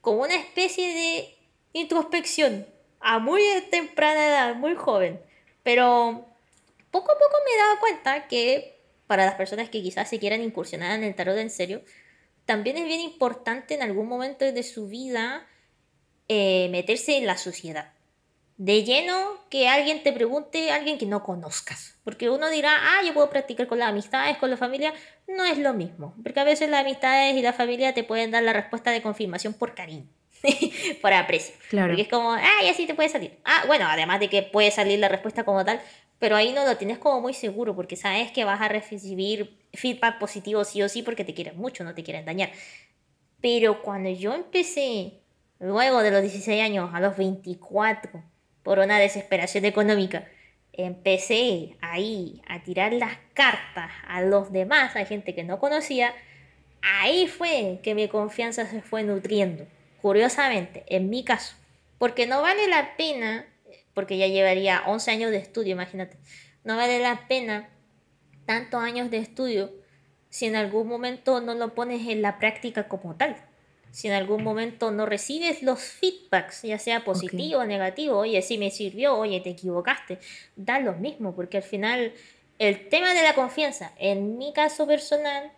como una especie de introspección a muy temprana edad, muy joven. Pero poco a poco me dado cuenta que para las personas que quizás se quieran incursionar en el tarot en serio, también es bien importante en algún momento de su vida eh, meterse en la sociedad de lleno que alguien te pregunte, alguien que no conozcas. Porque uno dirá, ah, yo puedo practicar con las amistades, con la familia. No es lo mismo. Porque a veces las amistades y la familia te pueden dar la respuesta de confirmación por cariño. por aprecio. Claro. Porque es como, ah, ya sí te puede salir. Ah, bueno, además de que puede salir la respuesta como tal, pero ahí no lo tienes como muy seguro porque sabes que vas a recibir feedback positivo sí o sí porque te quieren mucho, no te quieren dañar. Pero cuando yo empecé, luego de los 16 años, a los 24, por una desesperación económica, empecé ahí a tirar las cartas a los demás, a gente que no conocía, ahí fue que mi confianza se fue nutriendo. Curiosamente, en mi caso, porque no vale la pena, porque ya llevaría 11 años de estudio, imagínate, no vale la pena tantos años de estudio si en algún momento no lo pones en la práctica como tal. Si en algún momento no recibes los feedbacks, ya sea positivo o negativo, oye, sí me sirvió, oye, te equivocaste, da lo mismo, porque al final el tema de la confianza, en mi caso personal,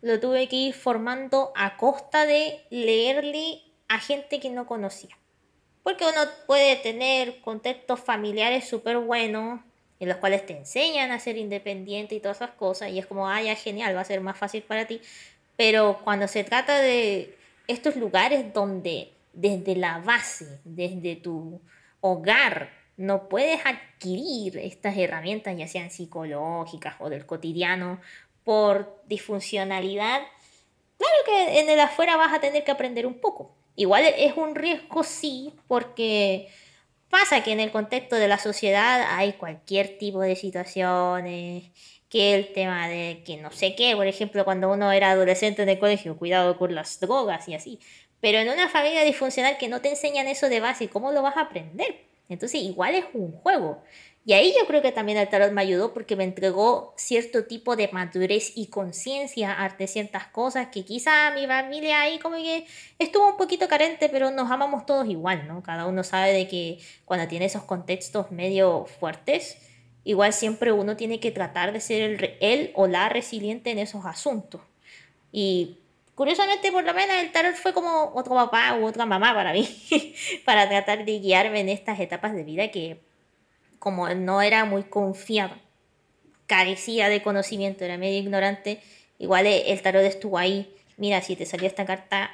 lo tuve que ir formando a costa de leerle a gente que no conocía. Porque uno puede tener contextos familiares súper buenos, en los cuales te enseñan a ser independiente y todas esas cosas, y es como, ah, ya genial, va a ser más fácil para ti. Pero cuando se trata de estos lugares donde desde la base, desde tu hogar, no puedes adquirir estas herramientas, ya sean psicológicas o del cotidiano, por disfuncionalidad, claro que en el afuera vas a tener que aprender un poco. Igual es un riesgo, sí, porque pasa que en el contexto de la sociedad hay cualquier tipo de situaciones, que el tema de que no sé qué, por ejemplo, cuando uno era adolescente en el colegio, cuidado con las drogas y así. Pero en una familia disfuncional que no te enseñan eso de base, ¿cómo lo vas a aprender? Entonces, igual es un juego. Y ahí yo creo que también el tarot me ayudó porque me entregó cierto tipo de madurez y conciencia ante ciertas cosas que quizá mi familia ahí como que estuvo un poquito carente, pero nos amamos todos igual, ¿no? Cada uno sabe de que cuando tiene esos contextos medio fuertes, igual siempre uno tiene que tratar de ser el, él o la resiliente en esos asuntos. Y curiosamente, por lo menos el tarot fue como otro papá u otra mamá para mí, para tratar de guiarme en estas etapas de vida que como no era muy confiado, carecía de conocimiento, era medio ignorante, igual el tarot estuvo ahí, mira, si te salió esta carta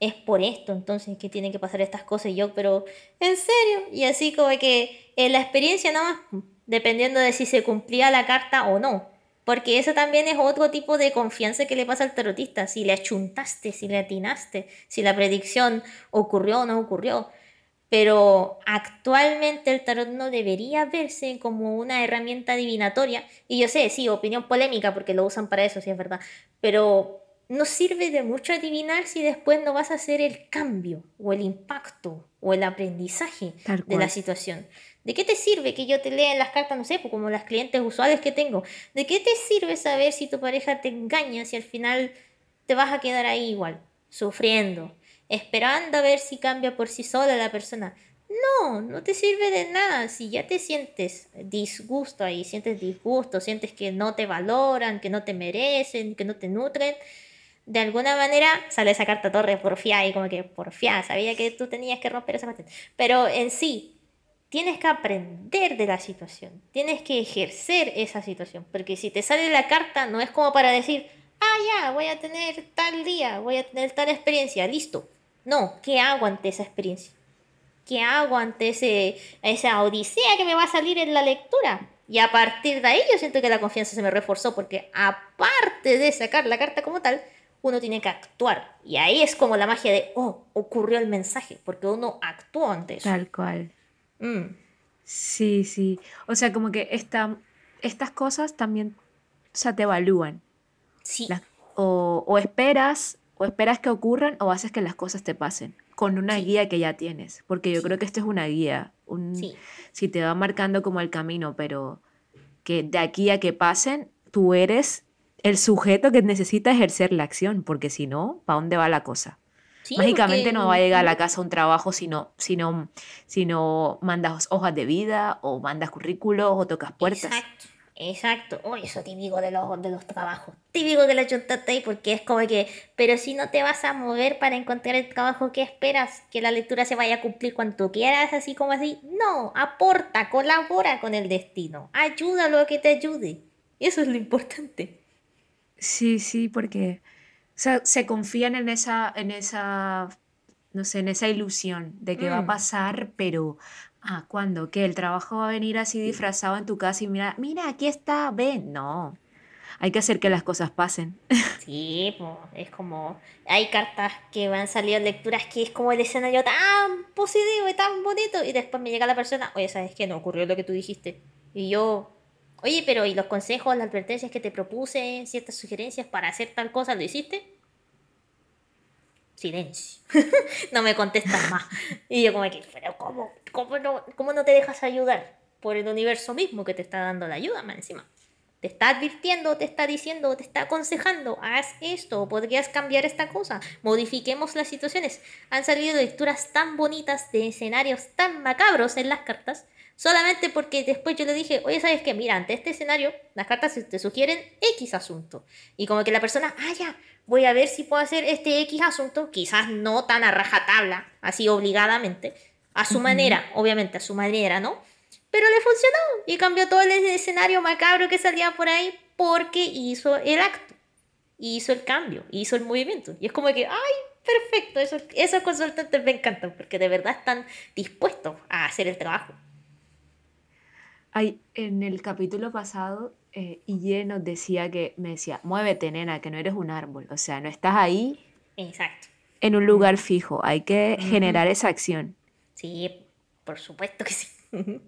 es por esto, entonces que tienen que pasar estas cosas. Y yo, pero en serio, y así como que en la experiencia nada más, dependiendo de si se cumplía la carta o no, porque eso también es otro tipo de confianza que le pasa al tarotista, si le achuntaste, si le atinaste, si la predicción ocurrió o no ocurrió. Pero actualmente el tarot no debería verse como una herramienta adivinatoria. Y yo sé, sí, opinión polémica, porque lo usan para eso, sí es verdad, pero no sirve de mucho adivinar si después no vas a hacer el cambio o el impacto o el aprendizaje de la situación. ¿De qué te sirve que yo te lea las cartas, no sé, pues como las clientes usuales que tengo? ¿De qué te sirve saber si tu pareja te engaña si al final te vas a quedar ahí igual, sufriendo, esperando a ver si cambia por sí sola la persona. No, no te sirve de nada. Si ya te sientes disgusto ahí, sientes disgusto, sientes que no te valoran, que no te merecen, que no te nutren, de alguna manera sale esa carta torre porfía y como que porfía, sabía que tú tenías que romper esa parte. Pero en sí, tienes que aprender de la situación, tienes que ejercer esa situación, porque si te sale la carta no es como para decir, ah, ya, voy a tener tal día, voy a tener tal experiencia, listo, no, ¿qué hago ante esa experiencia? ¿Qué hago ante ese, esa odisea que me va a salir en la lectura? Y a partir de ahí yo siento que la confianza se me reforzó porque aparte de sacar la carta como tal, uno tiene que actuar. Y ahí es como la magia de, oh, ocurrió el mensaje, porque uno actuó ante eso. Tal cual. Mm. Sí, sí. O sea, como que esta, estas cosas también, o sea, te evalúan. Sí. o, o esperas o esperas que ocurran o haces que las cosas te pasen con una guía que ya tienes. Porque yo creo que esto es una guía. Un, Si te va marcando como el camino, pero que de aquí a que pasen, tú eres el sujeto que necesita ejercer la acción, porque si no, ¿para dónde va la cosa? Mágicamente no va a llegar a la casa un trabajo si no, si si no mandas hojas de vida o mandas currículos o tocas puertas. Exacto. Exacto, oh, eso típico de los, de los trabajos, típico de la ahí porque es como que, pero si no te vas a mover para encontrar el trabajo que esperas, que la lectura se vaya a cumplir cuando tú quieras, así como así, no, aporta, colabora con el destino, ayuda a lo que te ayude, eso es lo importante. Sí, sí, porque se confían en esa, en esa no sé, en esa ilusión de que va a Mm. pasar, pero, ah, ¿cuándo? ¿Que el trabajo va a venir así disfrazado en tu casa y mira, mira, aquí está, ven? No, hay que hacer que las cosas pasen. Sí, es como. Hay cartas que salido en lecturas que es como el escenario tan positivo y tan bonito. Y después me llega la persona, oye, ¿sabes qué? No ocurrió lo que tú dijiste. Y yo, oye, pero ¿y los consejos, las advertencias que te propuse, ciertas sugerencias para hacer tal cosa, lo hiciste? Silencio. no me contestas más. Y yo, como que, pero ¿cómo? ¿Cómo no, cómo no te dejas ayudar? Por el universo mismo que te está dando la ayuda, más encima. Te está advirtiendo, te está diciendo, te está aconsejando, haz esto, podrías cambiar esta cosa, modifiquemos las situaciones. Han salido lecturas tan bonitas de escenarios tan macabros en las cartas, solamente porque después yo le dije, oye, ¿sabes qué? Mira, ante este escenario, las cartas te sugieren X asunto. Y como que la persona, ah, ya, voy a ver si puedo hacer este X asunto, quizás no tan a rajatabla, así obligadamente, a su manera, obviamente, a su manera, ¿no? Pero le funcionó y cambió todo el escenario macabro que salía por ahí porque hizo el acto, hizo el cambio, hizo el movimiento. Y es como que, ay, perfecto, esos, esos consultantes me encantan porque de verdad están dispuestos a hacer el trabajo. Ay, en el capítulo pasado, eh, Ille nos decía que, me decía, muévete, nena, que no eres un árbol. O sea, no estás ahí Exacto. en un lugar fijo, hay que generar esa acción. Sí, por supuesto que sí.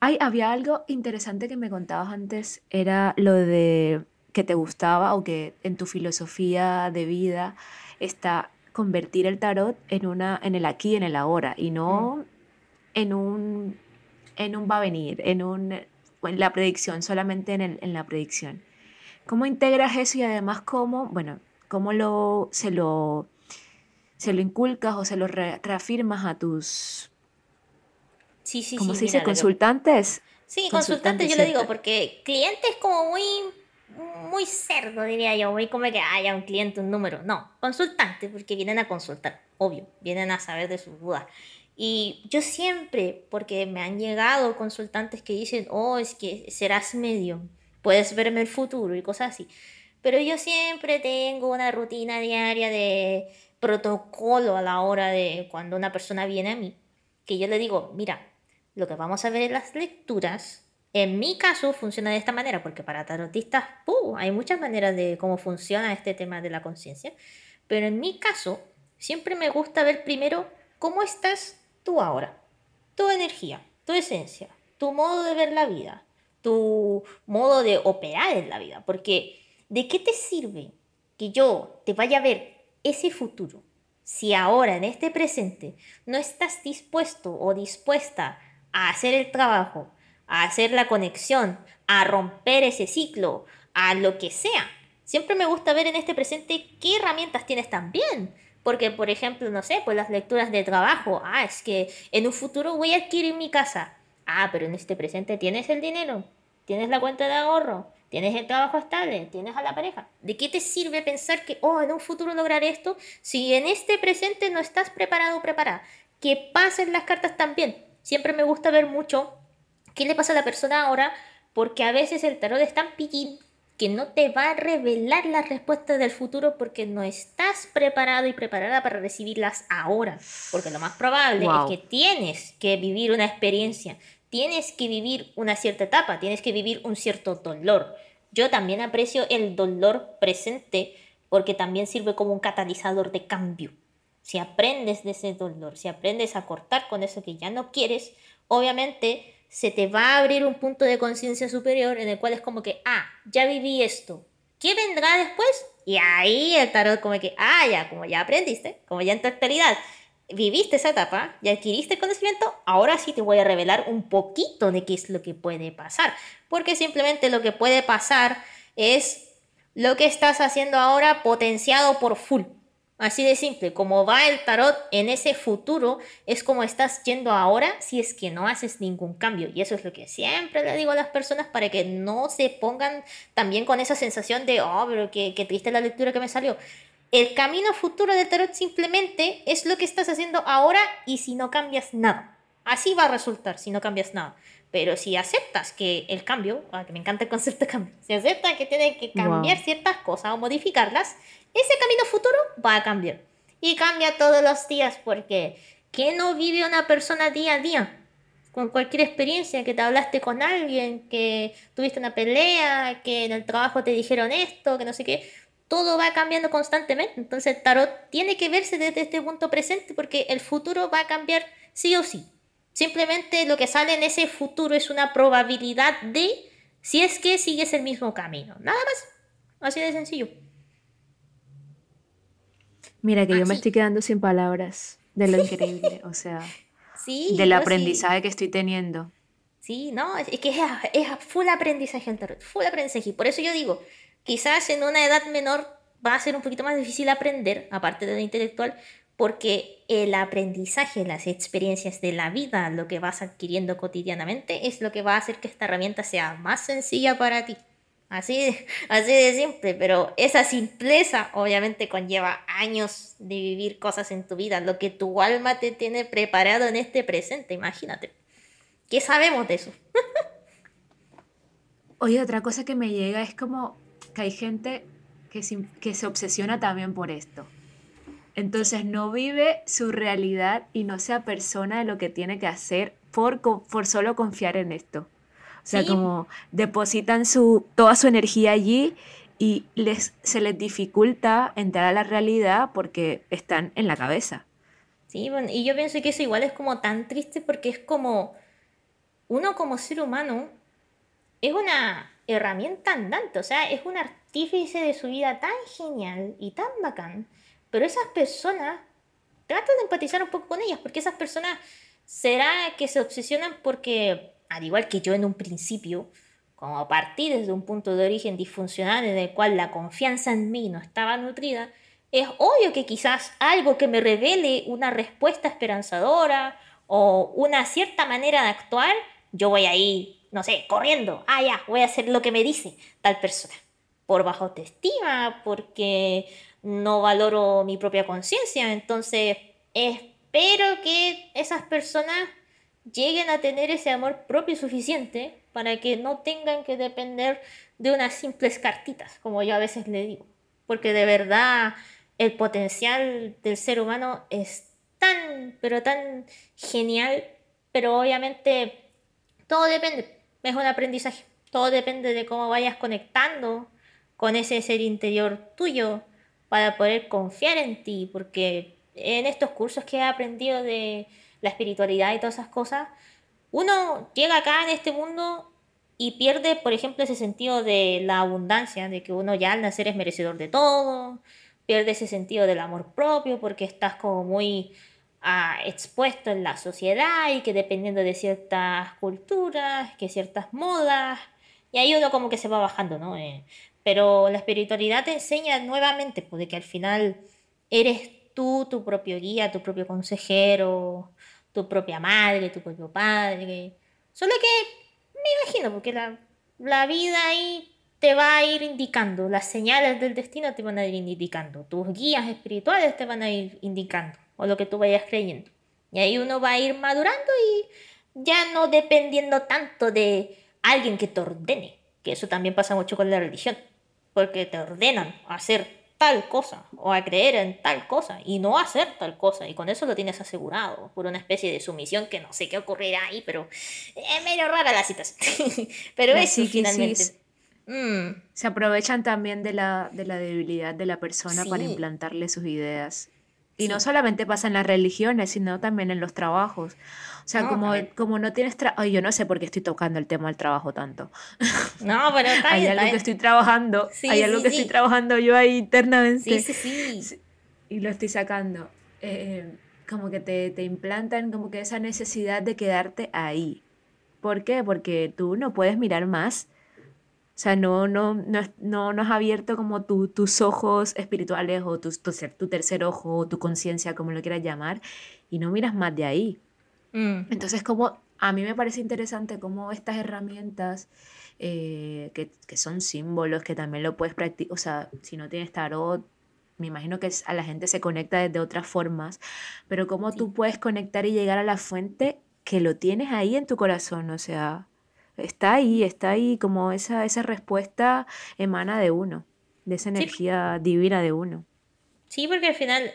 Ay, había algo interesante que me contabas antes, era lo de que te gustaba o que en tu filosofía de vida está convertir el tarot en una, en el aquí en el ahora, y no en un, en un va a venir, en un, en la predicción, solamente en, el- en la predicción. ¿Cómo integras eso y además cómo, bueno, cómo lo, se lo, se lo inculcas o se lo re- reafirmas a tus, Sí, sí, ¿cómo sí. se dice? lo que- ¿Consultantes? Sí, Consultante, consultante yo le digo, porque cliente es como muy, muy cerdo, diría yo, muy como que haya un cliente, un número. No, consultante, porque vienen a consultar, obvio, vienen a saber de sus dudas. Y yo siempre, porque me han llegado consultantes que dicen, oh, es que serás medio, puedes verme el futuro y cosas así. Pero yo siempre tengo una rutina diaria de protocolo a la hora de cuando una persona viene a mí, que yo le digo, mira, lo que vamos a ver en las lecturas, en mi caso funciona de esta manera, porque para tarotistas ¡puh! hay muchas maneras de cómo funciona este tema de la conciencia, pero en mi caso siempre me gusta ver primero cómo estás tú ahora, tu energía, tu esencia, tu modo de ver la vida, tu modo de operar en la vida, porque ¿de qué te sirve que yo te vaya a ver ese futuro si ahora en este presente no estás dispuesto o dispuesta a hacer el trabajo, a hacer la conexión, a romper ese ciclo, a lo que sea? Siempre me gusta ver en este presente qué herramientas tienes también. Porque, por ejemplo, no sé, pues las lecturas de trabajo. Ah, es que en un futuro voy a adquirir mi casa. Ah, pero en este presente tienes el dinero, tienes la cuenta de ahorro, tienes el trabajo estable, tienes a la pareja. ¿De qué te sirve pensar que, oh, en un futuro lograré esto si en este presente no estás preparado o preparada? Que pasen las cartas también. Siempre me gusta ver mucho qué le pasa a la persona ahora, porque a veces el tarot es tan pillín que no te va a revelar las respuestas del futuro porque no estás preparado y preparada para recibirlas ahora. Porque lo más probable Wow. es que tienes que vivir una experiencia, tienes que vivir una cierta etapa, tienes que vivir un cierto dolor. Yo también aprecio el dolor presente porque también sirve como un catalizador de cambio. Si aprendes de ese dolor, si aprendes a cortar con eso que ya no quieres, obviamente se te va a abrir un punto de conciencia superior en el cual es como que, ah, ya viví esto, ¿qué vendrá después? Y ahí el tarot como que, ah, ya, como ya aprendiste, como ya en tu actualidad viviste esa etapa y adquiriste el conocimiento, ahora sí te voy a revelar un poquito de qué es lo que puede pasar. Porque simplemente lo que puede pasar es lo que estás haciendo ahora potenciado por full. Así de simple, como va el tarot en ese futuro, es como estás yendo ahora si es que no haces ningún cambio. Y eso es lo que siempre le digo a las personas para que no se pongan también con esa sensación de, oh, pero qué, qué triste la lectura que me salió. El camino futuro del tarot simplemente es lo que estás haciendo ahora y si no cambias nada. Así va a resultar si no cambias nada. Pero si aceptas que el cambio, ah, que me encanta el concepto de cambio, si aceptas que tienes que cambiar Wow. ciertas cosas o modificarlas, ese camino futuro va a cambiar. y cambia todos los días porque ¿qué no vive una persona día a día? Con cualquier experiencia, que te hablaste con alguien, que tuviste una pelea, que en el trabajo te dijeron esto, que no sé qué, todo va cambiando constantemente. Entonces, tarot tiene que verse desde este punto presente porque el futuro va a cambiar sí o sí. Simplemente lo que sale en ese futuro es una probabilidad de si es que sigues el mismo camino. Nada más. Así de sencillo. Mira que yo me estoy quedando sin palabras de lo increíble, o sea, sí, del aprendizaje que estoy teniendo. Sí, no, es, que es, es, full aprendizaje el tarot, full aprendizaje. Por eso yo digo, quizás en una edad menor va a ser un poquito más difícil aprender, aparte de lo intelectual, porque el aprendizaje, las experiencias de la vida, lo que vas adquiriendo cotidianamente, es lo que va a hacer que esta herramienta sea más sencilla para ti. Así, así de simple, pero esa simpleza obviamente conlleva años de vivir cosas en tu vida, lo que tu alma te tiene preparado en este presente, imagínate. ¿Qué sabemos de eso? Oye, otra cosa que me llega es como que hay gente que que se obsesiona también por esto. Entonces no vive su realidad y no se apersona de lo que tiene que hacer por, por solo confiar en esto. O sea, como depositan su, toda su energía allí y les, se les dificulta entrar a la realidad porque están en la cabeza. Sí, bueno, y yo pienso que eso igual es como tan triste porque es como uno como ser humano es una herramienta andante, o sea, es un artífice de su vida tan genial y tan bacán pero esas personas, trata de empatizar un poco con ellas, porque esas personas será que se obsesionan porque, al igual que yo en un principio, como partí desde un punto de origen disfuncional en el cual la confianza en mí no estaba nutrida, es obvio que quizás algo que me revele una respuesta esperanzadora o una cierta manera de actuar, yo voy a ir, no sé, corriendo, ah, voy a hacer lo que me dice tal persona. Por bajo autoestima, porque no valoro mi propia conciencia. Entonces, espero que esas personas lleguen a tener ese amor propio suficiente para que no tengan que depender de unas simples cartitas, como yo a veces le digo. Porque de verdad el potencial del ser humano es tan, pero tan genial, pero obviamente todo depende, es un aprendizaje, todo depende de cómo vayas conectando con ese ser interior tuyo, para poder confiar en ti, porque en estos cursos que he aprendido de la espiritualidad y todas esas cosas, uno llega acá en este mundo y pierde, por ejemplo, ese sentido de la abundancia, de que uno ya al nacer es merecedor de todo, pierde ese sentido del amor propio porque estás como muy ah, expuesto en la sociedad y que dependiendo de ciertas culturas, que ciertas modas, y ahí uno como que se va bajando, ¿no? Eh, pero la espiritualidad te enseña nuevamente, de que al final eres tú tu propio guía, tu propio consejero, tu propia madre, tu propio padre. Solo que me imagino, porque la, la vida ahí te va a ir indicando, las señales del destino te van a ir indicando, tus guías espirituales te van a ir indicando, o lo que tú vayas creyendo. Y ahí uno va a ir madurando y ya no dependiendo tanto de alguien que te ordene, que eso también pasa mucho con la religión porque te ordenan a hacer tal cosa o a creer en tal cosa y no hacer tal cosa y con eso lo tienes asegurado por una especie de sumisión que no sé qué ocurrirá ahí pero es medio rara la situación. Pero es finalmente. Mm. se aprovechan también de la, de la debilidad de la persona para implantarle sus ideas. Y no solamente pasa en las religiones sino también en los trabajos o sea, como, como no tienes trabajo, yo no sé por qué estoy tocando el tema del trabajo tanto. No, pero está Hay algo que estoy trabajando, hay algo que estoy trabajando yo ahí internamente. Sí, sí, sí. Y lo estoy sacando. Eh, como que te, te implantan como que esa necesidad de quedarte ahí. ¿Por qué? Porque tú no puedes mirar más. O sea, no, no, no, no, no has abierto como tu, tus ojos espirituales o tu, tu, tu tercer ojo o tu conciencia, como lo quieras llamar, y no miras más de ahí. Mm. Entonces, como a mí me parece interesante cómo estas herramientas eh, que, que, son símbolos, que también lo puedes practicar, o sea, si no tienes tarot, me imagino que a la gente se conecta de otras formas, pero cómo tú puedes conectar y llegar a la fuente que lo tienes ahí en tu corazón, o sea, está ahí, está ahí, como esa, esa respuesta emana de uno, de esa energía divina de uno. Sí, porque al final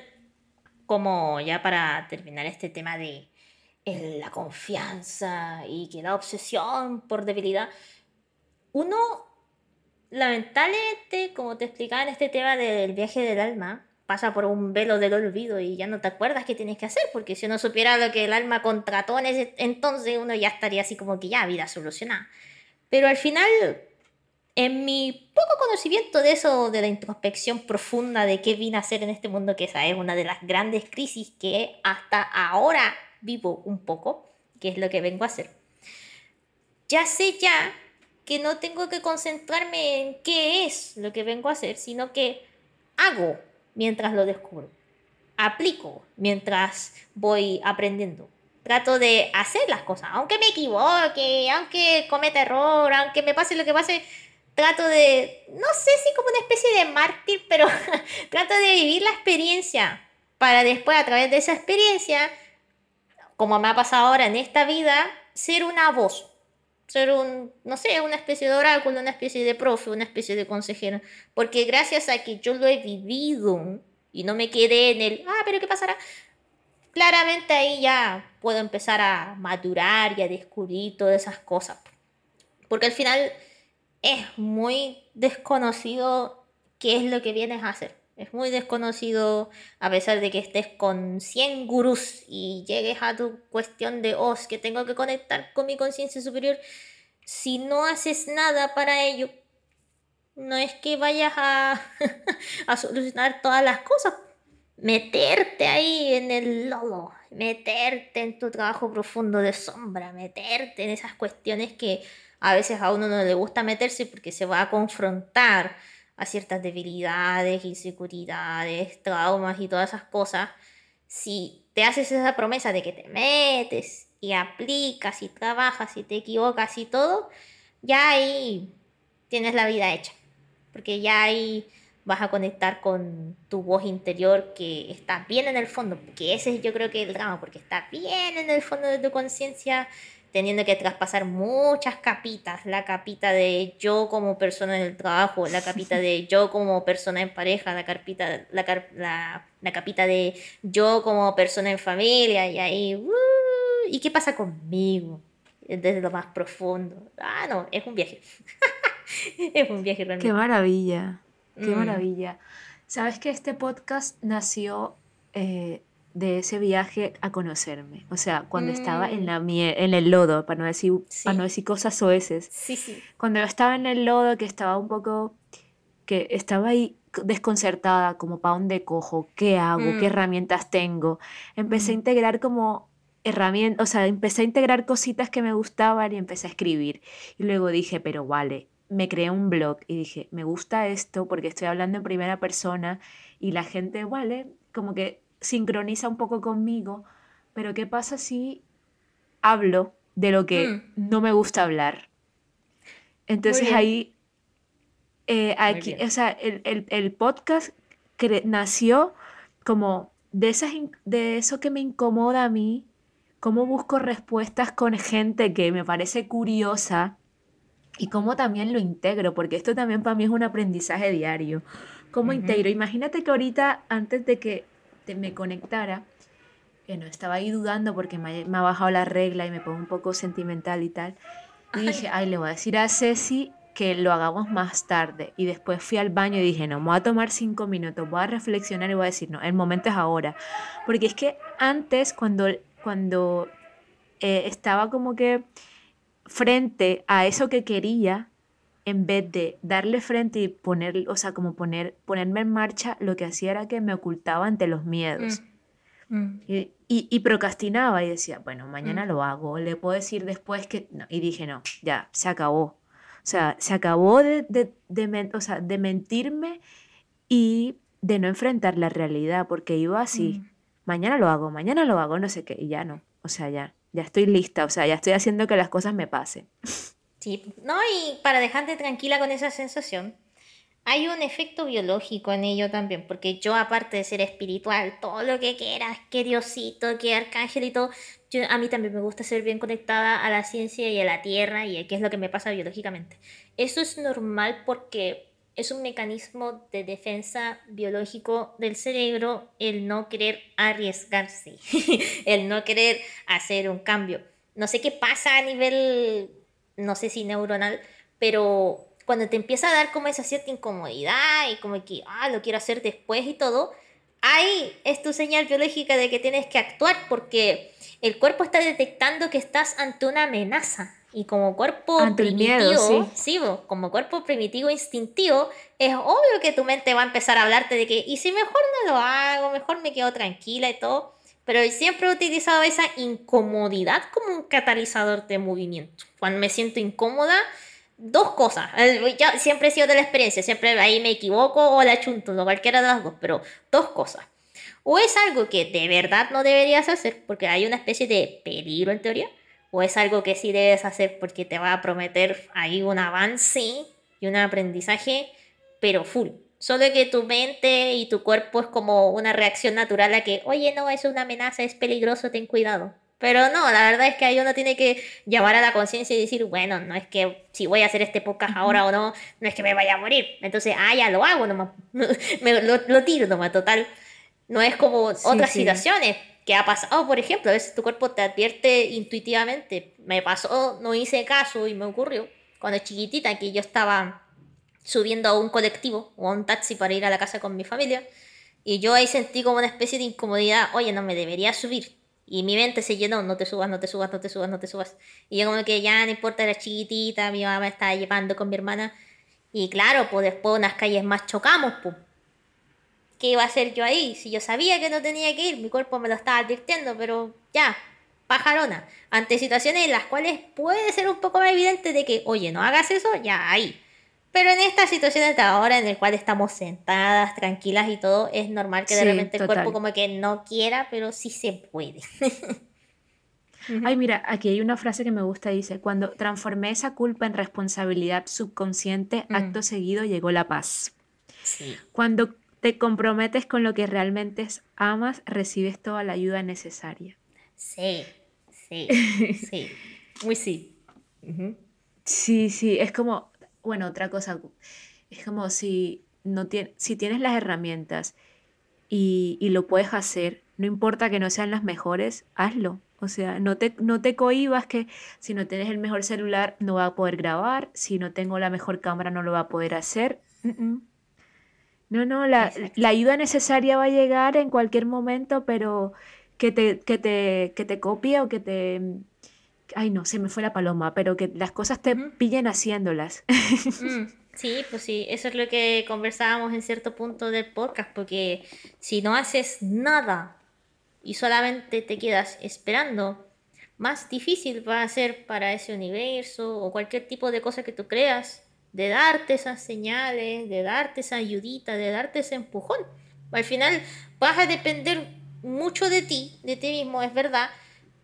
como ya para terminar este tema de la confianza y que la obsesión por debilidad, uno lamentablemente, como te explicaba en este tema del viaje del alma, pasa por un velo del olvido y ya no te acuerdas qué tienes que hacer, porque si uno supiera lo que el alma contrató en ese entonces, uno ya estaría así como que ya, vida solucionada. Pero al final, en mi poco conocimiento de eso, de la introspección profunda de qué vine a hacer en este mundo, que esa es una de las grandes crisis que hasta ahora vivo un poco, que es lo que vengo a hacer. Ya sé ya que no tengo que concentrarme en qué es lo que vengo a hacer, sino que hago mientras lo descubro. Aplico mientras voy aprendiendo. Trato de hacer las cosas, aunque me equivoque, aunque cometa error, aunque me pase lo que pase, trato de, no sé si como una especie de mártir, pero trato de vivir la experiencia para después a través de esa experiencia, como me ha pasado ahora en esta vida, ser una voz, ser un, no sé, una especie de oráculo, una especie de profe, una especie de consejero. Porque gracias a que yo lo he vivido y no me quedé en el, ah, pero ¿qué pasará? Claramente ahí ya puedo empezar a madurar y a descubrir todas esas cosas. Porque al final es muy desconocido qué es lo que vienes a hacer. Es muy desconocido a pesar de que estés con 100 gurús y llegues a tu cuestión de, oh, que tengo que conectar con mi conciencia superior. Si no haces nada para ello, no es que vayas a, a solucionar todas las cosas. Meterte ahí en el lodo, meterte en tu trabajo profundo de sombra, meterte en esas cuestiones que a veces a uno no le gusta meterse porque se va a confrontar a ciertas debilidades, inseguridades, traumas y todas esas cosas, si te haces esa promesa de que te metes y aplicas y trabajas y te equivocas y todo, ya ahí tienes la vida hecha. Porque ya ahí vas a conectar con tu voz interior que está bien en el fondo, porque ese es yo creo que el drama, porque está bien en el fondo de tu conciencia teniendo que traspasar muchas capitas, la capita de yo como persona en el trabajo, la capita de yo como persona en pareja, la, carpita, la, la, capita de yo como persona en familia, y ahí, uh, ¿y qué pasa conmigo? Desde lo más profundo. Ah, no, es un viaje. es un viaje realmente. Qué maravilla, qué mm. maravilla. Sabes que este podcast nació eh, de ese viaje a conocerme. O sea, cuando estaba en, la mm. en el lodo, para no decir, para no decir cosas soeces. Sí, sí. Cuando estaba en el lodo, que estaba un poco, que estaba ahí desconcertada, como para dónde cojo, qué hago, qué mm. herramientas tengo. Empecé a integrar como herramientas, o sea, empecé a integrar cositas que me gustaban y empecé a escribir. Y luego dije, pero vale, me creé un blog y dije, me gusta esto porque estoy hablando en primera persona y la gente, vale, como que sincroniza un poco conmigo, pero ¿qué pasa si hablo de lo que mm. no me gusta hablar? Entonces ahí, eh, aquí, o sea, el, podcast nació como de, esas, de eso que me incomoda a mí, cómo busco respuestas con gente que me parece curiosa y cómo también lo integro, porque esto también para mí es un aprendizaje diario. ¿Cómo integro? Imagínate que ahorita, antes de que me conectara, que no estaba ahí dudando porque me, ha bajado la regla y me pongo un poco sentimental y tal. Y dije, ay, le voy a decir a Ceci que lo hagamos más tarde. Y después fui al baño y dije, no, me voy a tomar cinco minutos, voy a reflexionar y voy a decir, no, el momento es ahora. Porque es que antes, cuando, cuando eh, estaba como que frente a eso que quería, en vez de darle frente y poner, o sea, como poner, ponerme en marcha, lo que hacía era que me ocultaba ante los miedos. Mm, mm. Y, y, procrastinaba y decía, bueno, mañana mm. lo hago, le puedo decir después que... No. Y dije, no, ya, se acabó. O sea, se acabó de, de, de mentirme y de no enfrentar la realidad, porque iba así, mañana lo hago, mañana lo hago, no sé qué, y ya no. O sea, ya, ya estoy lista, o sea, ya estoy haciendo que las cosas me pasen. Sí, no, y para dejarte tranquila con esa sensación, hay un efecto biológico en ello también, porque yo aparte de ser espiritual, todo lo que quieras, que Diosito, que Arcángel y todo, yo, a mí también me gusta ser bien conectada a la ciencia y a la tierra y a qué es lo que me pasa biológicamente. Eso es normal porque es un mecanismo de defensa biológico del cerebro el no querer arriesgarse, el no querer hacer un cambio. No sé qué pasa a nivel, no sé si neuronal, pero cuando te empieza a dar como esa cierta incomodidad y como que, ah, lo quiero hacer después y todo, ahí es tu señal biológica de que tienes que actuar porque el cuerpo está detectando que estás ante una amenaza. Y como cuerpo primitivo, sí. como cuerpo primitivo instintivo, es obvio que tu mente va a empezar a hablarte de que, y si mejor no lo hago, mejor me quedo tranquila y todo. Pero siempre he utilizado esa incomodidad como un catalizador de movimiento. Cuando me siento incómoda, dos cosas. Yo siempre he sido de la experiencia, siempre ahí me equivoco o la chunto, o cualquiera de las dos, pero dos cosas. O es algo que de verdad no deberías hacer porque hay una especie de peligro en teoría o es algo que sí debes hacer porque te va a prometer ahí un avance y un aprendizaje, pero full. Solo que tu mente y tu cuerpo es como una reacción natural a que, oye, no, es una amenaza, es peligroso, ten cuidado. Pero no, la verdad es que ahí uno tiene que llamar a la conciencia y decir, bueno, no es que si voy a hacer este podcast ahora o no, no es que me vaya a morir. Entonces, ah, ya lo hago nomás. me, lo, tiro nomás, total. No es como otras situaciones que ha pasado, por ejemplo, a veces tu cuerpo te advierte intuitivamente. Me pasó, no hice caso y me ocurrió cuando chiquitita que yo estaba subiendo a un colectivo o a un taxi para ir a la casa con mi familia y yo ahí sentí como una especie de incomodidad, oye, no me debería subir. Y mi mente se llenó, no te subas, no te subas, no te subas, no te subas. Y yo como que ya no importa, era chiquitita, mi mamá me estaba llevando con mi hermana. Y claro, pues después unas calles más chocamos, pues ¿qué iba a hacer yo ahí? Si yo sabía que no tenía que ir, mi cuerpo me lo estaba advirtiendo, pero ya, pajarona. Ante situaciones en las cuales puede ser un poco más evidente de que, oye, no hagas eso, ya ahí. Pero en estas situaciones de ahora, en el cual estamos sentadas, tranquilas y todo, es normal que de repente el cuerpo como que no quiera, pero sí se puede. Ay, mira, aquí hay una frase que me gusta, dice, cuando transformé esa culpa en responsabilidad subconsciente, mm. acto seguido llegó la paz. Sí. Cuando te comprometes con lo que realmente amas, recibes toda la ayuda necesaria. Sí, sí, sí, muy sí. Sí, sí, es como, bueno, otra cosa, es como si, no si tienes las herramientas y, lo puedes hacer, no importa que no sean las mejores, hazlo. O sea, no te, no te cohibas que si no tienes el mejor celular no va a poder grabar, si no tengo la mejor cámara no lo va a poder hacer. No, no, la, ayuda necesaria va a llegar en cualquier momento, pero que te, que te, que te copie o que te... Ay, no, se me fue la paloma, pero que las cosas te pillen haciéndolas. Mm, sí, pues sí, eso es lo que conversábamos en cierto punto del podcast, porque si no haces nada y solamente te quedas esperando, más difícil va a ser para ese universo o cualquier tipo de cosa que tú creas de darte esas señales, de darte esa ayudita, de darte ese empujón. Al final vas a depender mucho de ti, de ti mismo, es verdad,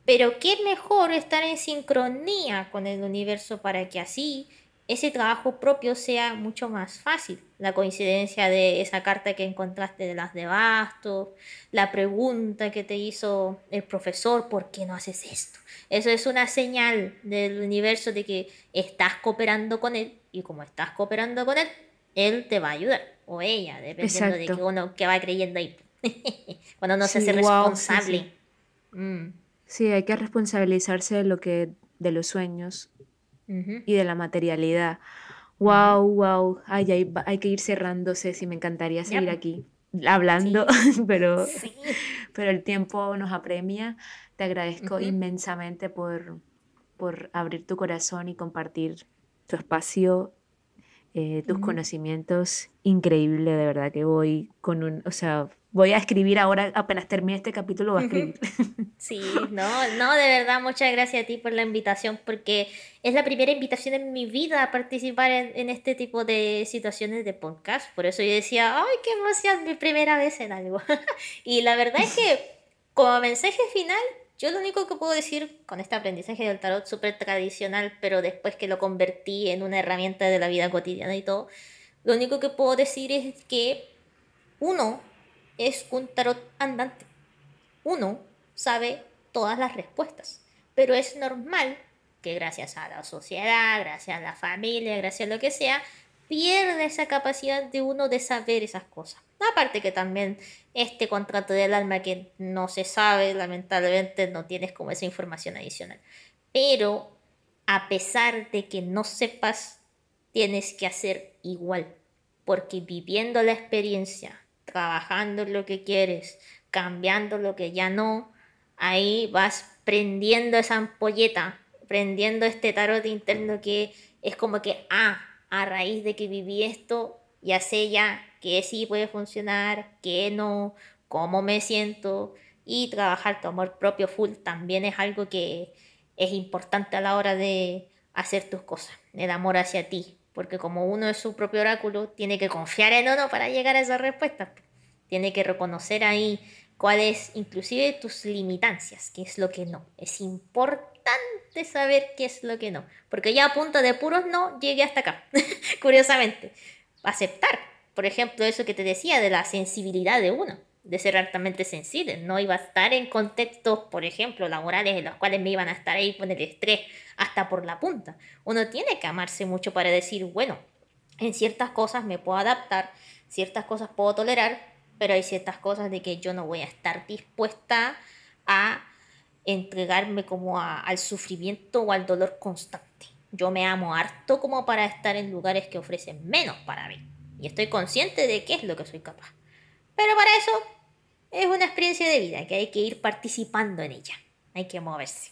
pero qué mejor estar en sincronía con el universo para que así ese trabajo propio sea mucho más fácil. La coincidencia de esa carta que encontraste de las de bastos, la pregunta que te hizo el profesor, ¿por qué no haces esto? Eso es una señal del universo de que estás cooperando con él y como estás cooperando con él, él te va a ayudar o ella, dependiendo de que uno que va creyendo ahí. Cuando uno se hace responsable. Mm. Sí, hay que responsabilizarse de lo que de los sueños y de la materialidad. Wow, wow. Ay, hay, hay, que ir cerrándose, si me encantaría seguir aquí hablando, pero, pero el tiempo nos apremia. Te agradezco inmensamente por, por abrir tu corazón y compartir tu espacio, eh, tus conocimientos, increíble, de verdad que voy con un, o sea, voy a escribir ahora, apenas termine este capítulo, voy a escribir. Sí, no, no, de verdad, muchas gracias a ti por la invitación, porque es la primera invitación en mi vida a participar en, este tipo de situaciones de podcast. Por eso yo decía, ay, qué emoción, mi primera vez en algo. y la verdad es que como mensaje final, yo lo único que puedo decir con este aprendizaje del tarot súper tradicional, pero después que lo convertí en una herramienta de la vida cotidiana y todo, lo único que puedo decir es que uno es un tarot andante. Uno sabe todas las respuestas, pero es normal que gracias a la sociedad, gracias a la familia, gracias a lo que sea, pierde esa capacidad de uno de saber esas cosas. Aparte que también este contrato del alma que no se sabe, lamentablemente no tienes como esa información adicional. Pero a pesar de que no sepas, tienes que hacer igual. Porque viviendo la experiencia, trabajando lo que quieres, cambiando lo que ya no, ahí vas prendiendo esa ampolleta, prendiendo este tarot interno que es como que, ah, a raíz de que viví esto, ya sé ya que sí puede funcionar, que no, cómo me siento. Y trabajar tu amor propio full también es algo que es importante a la hora de hacer tus cosas, el amor hacia ti, porque como uno es su propio oráculo, tiene que confiar en uno para llegar a esa respuesta, tiene que reconocer ahí cuáles inclusive tus limitancias, qué es lo que no, es importante saber qué es lo que no. Porque ya a punto de puros no llegué hasta acá, curiosamente. Aceptar, por ejemplo, eso que te decía de la sensibilidad de uno, de ser altamente sensible. No iba a estar en contextos, por ejemplo, laborales en los cuales me iban a estar ahí con el estrés hasta por la punta. Uno tiene que amarse mucho para decir, bueno, en ciertas cosas me puedo adaptar, ciertas cosas puedo tolerar, pero hay ciertas cosas de que yo no voy a estar dispuesta a entregarme como al sufrimiento o al dolor constante. Yo me amo harto como para estar en lugares que ofrecen menos para mí. Y estoy consciente de qué es lo que soy capaz. Pero para eso es una experiencia de vida que hay que ir participando en ella. Hay que moverse.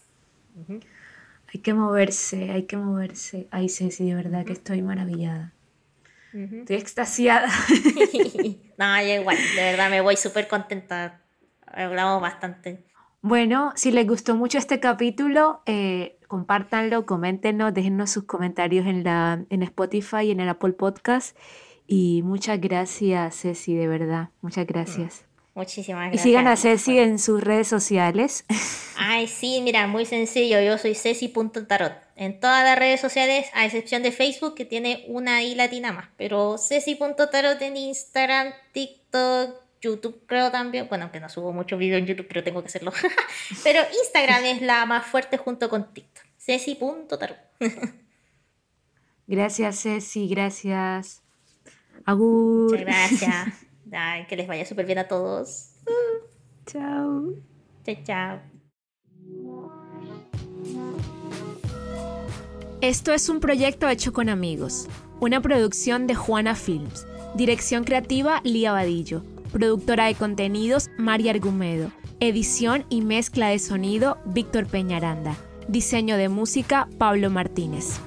Hay que moverse, hay que moverse. Ay, Ceci, de verdad que estoy maravillada. Estoy extasiada. no, yo igual, de verdad me voy súper contenta. Hablamos bastante. Bueno, si les gustó mucho este capítulo, eh, compártanlo, coméntenos, déjennos sus comentarios en, la, en Spotify y en el Apple Podcast. Y muchas gracias, Ceci, de verdad. Muchas gracias. Muchísimas gracias. Y sigan a Ceci en sus redes sociales. Ay, sí, mira, muy sencillo. Yo soy ceci.tarot. En todas las redes sociales, a excepción de Facebook, que tiene una I latina más. Pero ceci.tarot en Instagram, TikTok, YouTube creo también, bueno, aunque no subo mucho video en YouTube, pero tengo que hacerlo. pero Instagram es la más fuerte junto con TikTok. Ceci.tarot. gracias, Ceci, gracias. Agur. Muchas gracias. Que les vaya súper bien a todos. Chao. Chao, chao. Esto es un proyecto hecho con amigos, una producción de Juana Films, dirección creativa Lía Vadillo Productora de contenidos, María Argumedo. Edición y mezcla de sonido, Víctor Peñaranda. Diseño de música, Pablo Martínez.